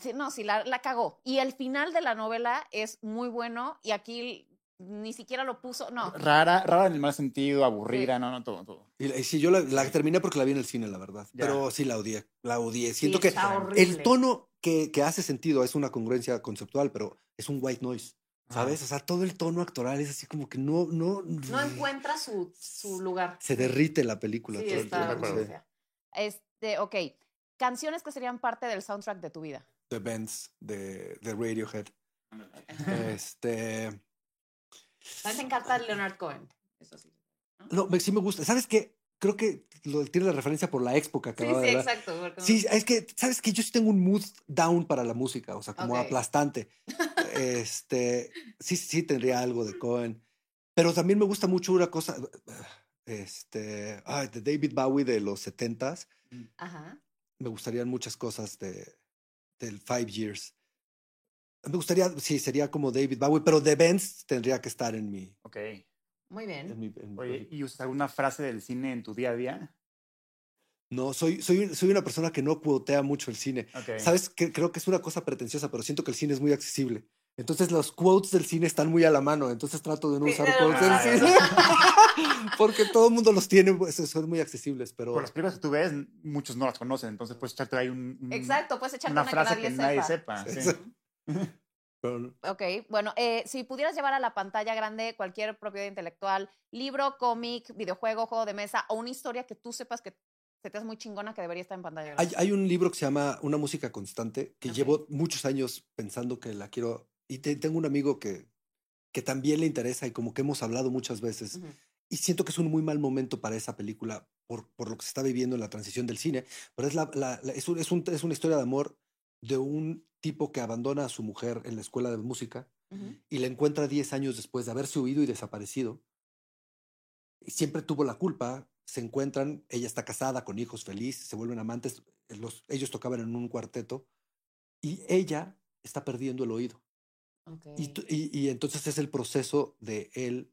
sí, no, sí, la, la cagó. Y el final de la novela es muy bueno y aquí ni siquiera lo puso. No.
Rara, rara en el mal sentido, aburrida, no, no, todo, todo.
Y, y sí, yo la, la terminé porque la vi en el cine, la verdad.
Ya.
Pero sí la odié, la odié.
Sí,
Siento que
está
el
horrible.
el tono que, que hace sentido es una congruencia conceptual, pero es un white noise, ¿sabes? O sea, todo el tono actoral es así como que no, no...
No encuentra su, su lugar.
Se derrite la película.
Sí,
todo el tiempo.
Este, ok. Canciones que serían parte del soundtrack de tu vida.
The Bands de, de Radiohead. Este...
A encanta Leonard Cohen. Eso sí.
No, me- sí me gusta. ¿Sabes qué? Creo que lo, tiene la referencia por la expo que
Sí,
acaba
sí,
de dar.
exacto. porque-
Sí, es que, ¿sabes que Yo sí tengo un mood down para la música, o sea, como aplastante. este, sí, sí tendría algo de Cohen. Pero también me gusta mucho una cosa, este, ay, de David Bowie de los setentas.
Ajá.
Me gustarían muchas cosas de, del Five Years. Me gustaría, sí, sería como David Bowie, pero The Benz tendría que estar en mi...
Ok.
Muy bien.
en mi- en mi-
Oye, ¿y usas alguna frase del cine en tu día a día?
no, soy, soy, soy una persona que no cuotea mucho el cine. Sabes que creo que es una cosa pretenciosa, pero siento que el cine es muy accesible. Entonces los quotes del cine están muy a la mano, entonces trato de no usar
eh,
quotes del cine. Porque todo el mundo los tiene, pues, son muy accesibles, pero
Por las películas que tú ves, muchos no las conocen, entonces puedes echarte ahí un, un-
Exacto, puedes echarte
una
una,
frase
que
que
nadie,
nadie
sepa.
sepa.
Sí. pero.
Ok, bueno, eh, si pudieras llevar a la pantalla grande cualquier propiedad intelectual, libro, cómic, videojuego, juego de mesa o una historia que tú sepas que se te hace muy chingona que debería estar en pantalla grande.
Hay, hay un libro que se llama Una música constante, que llevo muchos años pensando que la quiero. Y te- tengo un amigo que, que también le interesa y como que hemos hablado muchas veces. Y siento que es un muy mal momento para esa película por, por lo que se está viviendo en la transición del cine. Pero es, la, la- la- es, un- es, un- es una historia de amor de un tipo que abandona a su mujer en la escuela de música y la encuentra 10 años después de haberse huido y desaparecido. Y siempre tuvo la culpa. Se encuentran, ella está casada, con hijos, feliz, se vuelven amantes. Los, ellos tocaban en un cuarteto y ella está perdiendo el oído. Y, tu- y- y entonces es el proceso de él,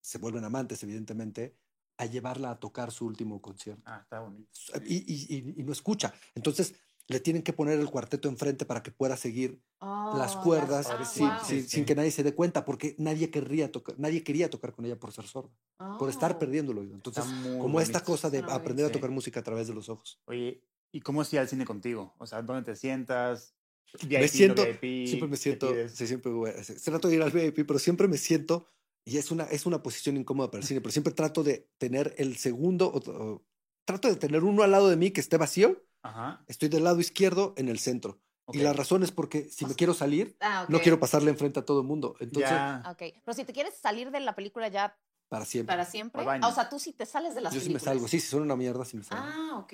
se vuelven amantes, evidentemente, a llevarla a tocar su último concierto.
Ah, está bonito.
Y, y- y- y no escucha. Entonces le tienen que poner el cuarteto enfrente para que pueda seguir las
Oh,
cuerdas
ah,
sin,
wow.
sin-
Sí,
sin
sí.
que nadie se dé cuenta, porque nadie querría tocar, nadie quería tocar con ella por ser sorda, por estar
Oh.
perdiendo el oído. Entonces, como esta
bonito.
cosa de aprender a tocar música a través de los ojos.
Oye, ¿y cómo ir al cine contigo? O sea, ¿dónde te sientas?
Me
VIP,
siento,
no VIP,
siempre me
¿qué
siento, sí, siempre voy a- sí, trato de ir al VIP, pero siempre me siento, y es una, es una posición incómoda para el cine, pero siempre trato de tener el segundo, o- o- trato de tener uno al lado de mí que esté vacío,
Ajá.
estoy del lado izquierdo en el centro.
ok.
Y la razón es porque si me quiero salir,
Ah,
no
ok.
quiero pasarle enfrente a todo el mundo. Entonces,
Ya.
Ok, pero si te quieres salir de la película ya
para siempre.
para siempre, ah, o sea, tú sí te sales de las
Yo sí me
películas.
salgo. Sí, si son una mierda, sí me salgo.
Ah, ok.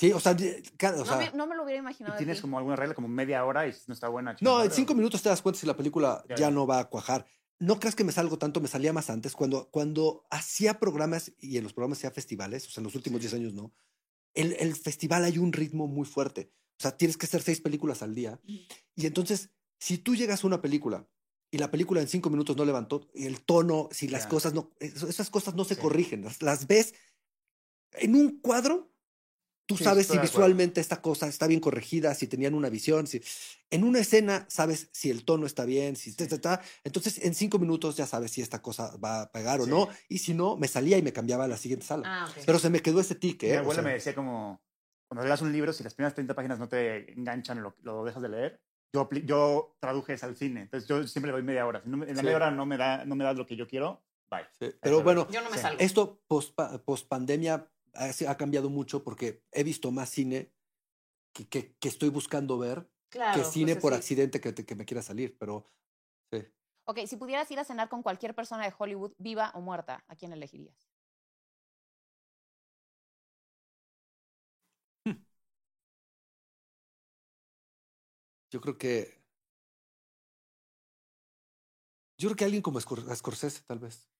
Sí, o sea, ye- cada- o
no,
sea,
me, no me lo hubiera
¿Y
imaginado.
tienes
ti.
como alguna regla, como media hora y no está buena?
no, en cinco minutos te das cuenta si la película
Ya,
ya,
ya.
no va a cuajar. No creas que me salgo tanto, me salía más antes. Cuando, cuando hacía programas y en los programas hacía festivales, o sea, en los últimos 10 años no, el, el festival hay un ritmo muy fuerte. O sea, tienes que hacer seis películas al día. Y entonces, si tú llegas a una película y la película en cinco minutos no levantó, y el tono, si las
Ya.
cosas no, es- esas cosas no se
Sí.
corrigen, las, las ves en un cuadro. Tú
Sí,
sabes si visualmente esta cosa está bien corregida, si tenían una visión, si en una escena sabes si el tono está bien, si ta,
Sí.
ta, ta. entonces en cinco minutos ya sabes si esta cosa va a pegar o
Sí.
no, y si no, me salía y me cambiaba a la siguiente sala.
Ah.
Pero se me quedó ese tic,
Mi
¿eh? O
abuela
sea,
me decía como, cuando leas un libro, si las primeras 30 páginas no te enganchan, lo, lo dejas de leer. Yo, yo traduje eso al cine, entonces yo siempre le doy media hora. Si no me- en la
Sí.
media hora no me, da, no me das lo que yo quiero, bye.
sí. Pero bueno,
Yo no me
Sí.
salgo.
Esto post, post pandemia ha, ha cambiado mucho porque he visto más cine que, que- que estoy buscando ver
claro,
que cine
pues
por
sí.
accidente que, me quiera salir. Pero sí.
Ok, si pudieras ir a cenar con cualquier persona de Hollywood, viva o muerta, ¿a quién elegirías?
yo creo que. Yo creo que alguien como Scor- Scorsese, tal vez.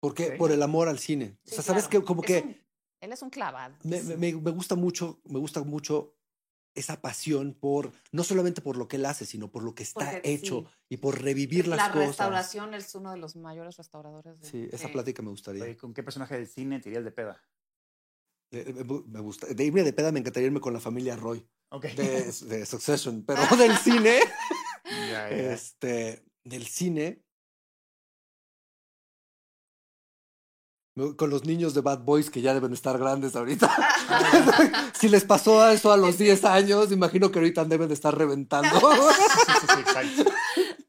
Porque
Ok.
por el amor al cine.
Sí,
o sea, sabes
claro.
que como que
él es un clavado.
me, me- me- me gusta mucho, me gusta mucho esa pasión por, no solamente por lo que él hace, sino por lo que está
Porque
hecho
sí.
y por revivir las
la
cosas.
restauración es uno de los mayores restauradores. de-
Sí, esa plática me gustaría.
Oye, ¿Con qué personaje del cine te irías de peda?
Eh, Me, me gusta. De irme de peda me encantaría irme con la familia Roy
Ok.
de, de Succession, pero del cine,
Ya, ya.
este, del cine. Con los niños de Bad Boys que ya deben estar grandes ahorita. si les pasó eso a los 10 años, imagino que ahorita deben de estar reventando.
Sí, sí, sí, exacto.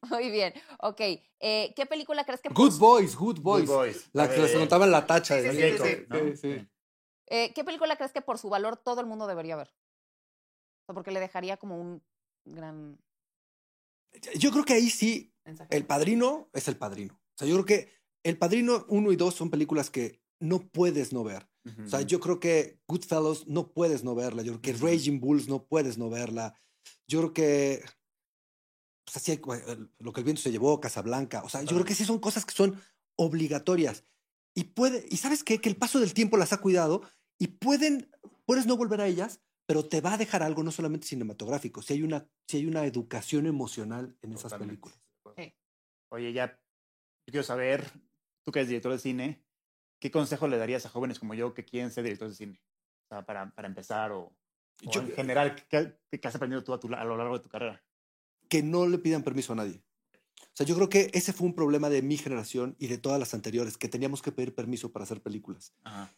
Muy bien. Ok. eh, ¿Qué película crees que...
Good Boys, Good Boys.
Good Boys.
La que les notaban la tacha.
Sí,
de
sí, sí, sí,
¿no?
sí, sí.
eh, ¿Qué película crees que por su valor todo el mundo debería ver? O sea, porque le dejaría como un gran
Yo creo que ahí sí,
mensaje.
El Padrino es El Padrino. O sea, yo creo que El Padrino 1 y 2 son películas que no puedes no ver. O sea, yo creo que Goodfellas no puedes no verla. Yo creo que. Raging Bulls no puedes no verla. Yo creo que. Pues así, lo que el viento se llevó, Casablanca. O sea, yo creo que sí son cosas que son obligatorias. Y puede, y sabes qué? Que el paso del tiempo las ha cuidado y pueden, puedes no volver a ellas, pero te va a dejar algo no solamente cinematográfico, si hay una, si hay una educación emocional en esas
Totalmente.
películas.
Sí.
Oye, ya, quiero saber, tú que eres director de cine, ¿qué consejo le darías a jóvenes como yo que quieren ser directores de cine? O sea, para, para empezar o, o
Yo-
en general, ¿qué, qué has aprendido tú a, tu- a lo largo de tu carrera?
que no le pidan permiso a nadie. O sea, yo creo que ese fue un problema de mi generación y de todas las anteriores, que teníamos que pedir permiso para hacer películas.
Ajá.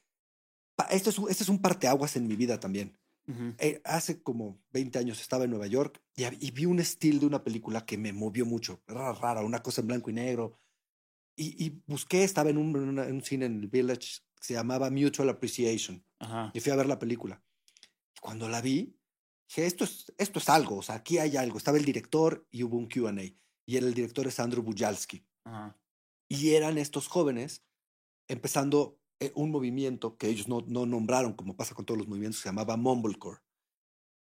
Esto es, un- este es un parteaguas en mi vida también.
Ujú.
Eh, hace como 20 años estaba en Nueva York y, y vi un estilo de una película que me movió mucho. Era rara, una cosa en blanco y negro. Y, y busqué, estaba en un, en un cine en el Village que se llamaba Mutual Appreciation.
Ajá.
Y fui a ver la película. Y cuando la vi, dije, esto es, esto es algo, o sea, aquí hay algo. Estaba el director y hubo un QA. Y el director es Andrew Bujalski.
Ajá.
Y eran estos jóvenes empezando eh, un movimiento que ellos no, no nombraron, como pasa con todos los movimientos, se llamaba Mumblecore.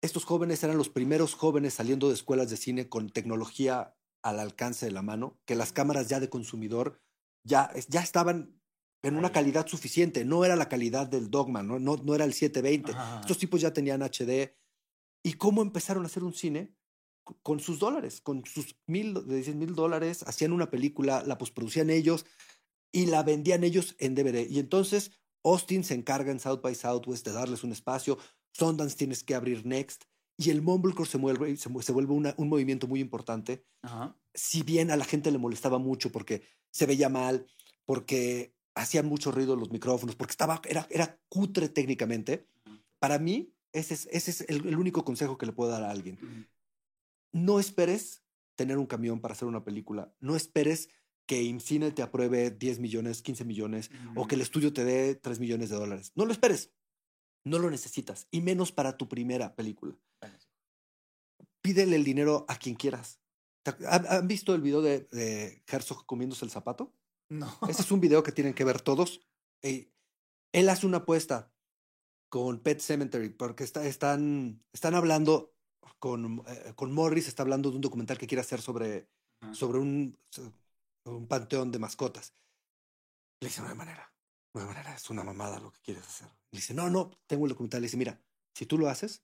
Estos jóvenes eran los primeros jóvenes saliendo de escuelas de cine con tecnología al alcance de la mano, que las cámaras ya de consumidor ya, ya estaban en una calidad suficiente, no era la calidad del Dogma, no, no, no era el 720.
Ajá.
Estos tipos ya tenían HD. ¿Y cómo empezaron a hacer un cine? Con sus dólares, con sus mil, de 10 mil dólares, hacían una película, la postproducían ellos y la vendían ellos en DVD. Y entonces Austin se encarga en South by Southwest de darles un espacio, Sundance tienes que abrir Next, y el Mumblecore se vuelve, se, se vuelve una- un movimiento muy importante
Ajá.
si bien a la gente le molestaba mucho porque se veía mal, porque hacían mucho ruido los micrófonos, porque estaba, era, era cutre técnicamente, para mí ese es, ese es el, el único consejo que le puedo dar a alguien. No esperes tener un camión para hacer una película, no esperes que IMCINE te apruebe 10 millones, 15 millones, o que el estudio te dé 3 millones de dólares. No lo esperes, no lo necesitas, y menos para tu primera película. Pídele el dinero a quien quieras. ¿Te- ¿Han, visto el video de, de Herzog comiéndose el zapato?
No.
Ese es un video que tienen que ver todos. Eh, él hace una apuesta con Pet Cemetery porque está, están, están hablando con, eh, con Morris, está hablando de un documental que quiere hacer sobre, sobre un, un panteón de mascotas. Le dice, no hay manera, no hay manera, es una mamada lo que quieres hacer. Le dice, no, no, tengo el documental. Le dice, mira, si tú lo haces,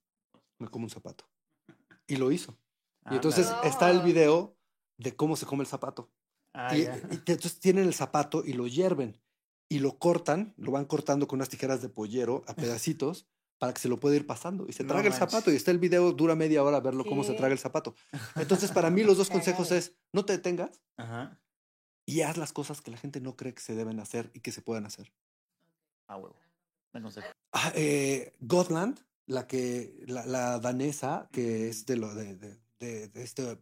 me como un zapato. Y lo hizo.
Ah,
Y entonces
claro.
está el video de cómo se come el zapato.
Ah,
y,
ya.
y te- entonces tienen el zapato y lo hierven y lo cortan, lo van cortando con unas tijeras de pollero a pedacitos para que se lo pueda ir pasando y se
No
traga el
manches.
zapato y está el video, dura media hora verlo cómo se traga el zapato. Entonces para mí los dos consejos es no te detengas
Ajá.
y haz las cosas que la gente no cree que se deben hacer y que se puedan hacer.
Ah, huevo.
Ah, eh, Gotland, la que la, la danesa que es de lo de, de- de- de este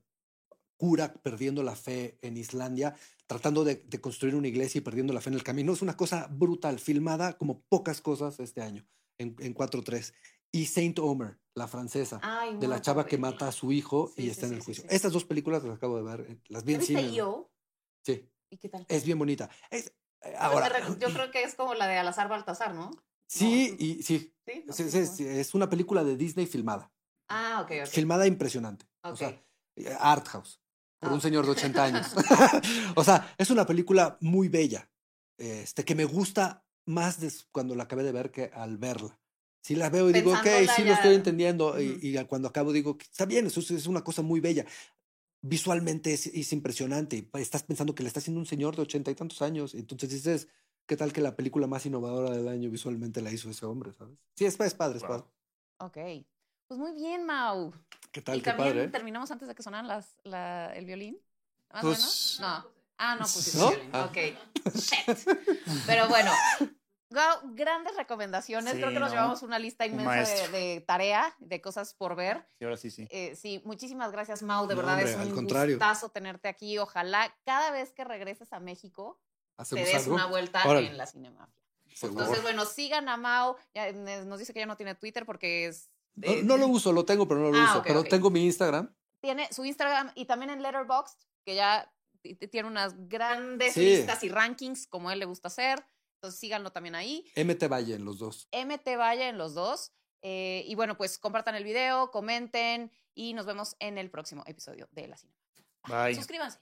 cura perdiendo la fe en Islandia, tratando de, construir una iglesia y perdiendo la fe en el camino, es una cosa brutal, filmada como pocas cosas este año en, en 4.3. Y Saint Omer, la francesa,
Ay,
de la chava que mata a su hijo
Sí,
y
sí,
está en el juicio.
sí.
Estas dos películas las acabo de ver, eh, las vi en
¿Ya viste
cine.
yo?
Sí,
¿Y qué tal?
es bien bonita. Es, eh,
Pues
ahora,
yo creo que es como la de Alazar Baltasar, ¿no?
Sí,
no.
y sí,
Sí. como-
sí, es una película de Disney filmada.
Ah, ok, ok.
Filmada impresionante. O
Ok.
sea, eh, art house. Por
Ah,
un señor de 80 años. o sea, es una película muy bella. Este, que me gusta más des- cuando la acabé de ver que al verla. Si la veo y digo, ok, sí lo estoy entendiendo. y-
Ujú.
y, cuando acabo digo, está bien, eso es, es una cosa muy bella. Visualmente es, es impresionante. y Estás pensando que le está haciendo un señor de ochenta y tantos años. y Entonces dices, ¿qué tal que la película más innovadora del año visualmente la hizo ese hombre, ¿sabes? Sí, es, es padre, es
Wow.
padre.
Ok. Pues muy bien, Mau.
¿Qué tal?
¿Y
Qué
también
padre. ¿eh?
terminamos antes de que sonaran las, la, el violín? ¿Más o
Pues-
menos? No. Ah, no, pusiste
¿No?
el violín.
Ah.
Ok. Shit. Pero bueno. Wow, grandes recomendaciones.
Sí,
Creo que nos
¿no?
llevamos una lista
Un
inmensa de, de tarea, de cosas por ver.
Sí, ahora sí, sí.
Eh, sí, muchísimas gracias, Mau. De
No,
verdad
hombre,
es un
contrario.
gustazo tenerte aquí. Ojalá cada vez que regreses a México te
¿Hacemos
des
algo?
una vuelta
Órale.
en la Cinemafia.
Seguro.
Entonces, bueno, sigan a Mau. Ya, eh, nos dice que ya no tiene Twitter porque es.
No, no lo uso, lo tengo, pero no lo
Ah,
uso. pero tengo mi Instagram.
tiene su Instagram y también en Letterboxd, que ya tiene unas grandes
Sí.
listas y rankings como él le gusta hacer. Entonces síganlo también ahí.
MT Valle en los dos.
MT Vaya en los dos. Eh, y bueno, pues compartan el video, comenten y nos vemos en el próximo episodio de La Cine.
Bye.
Suscríbanse.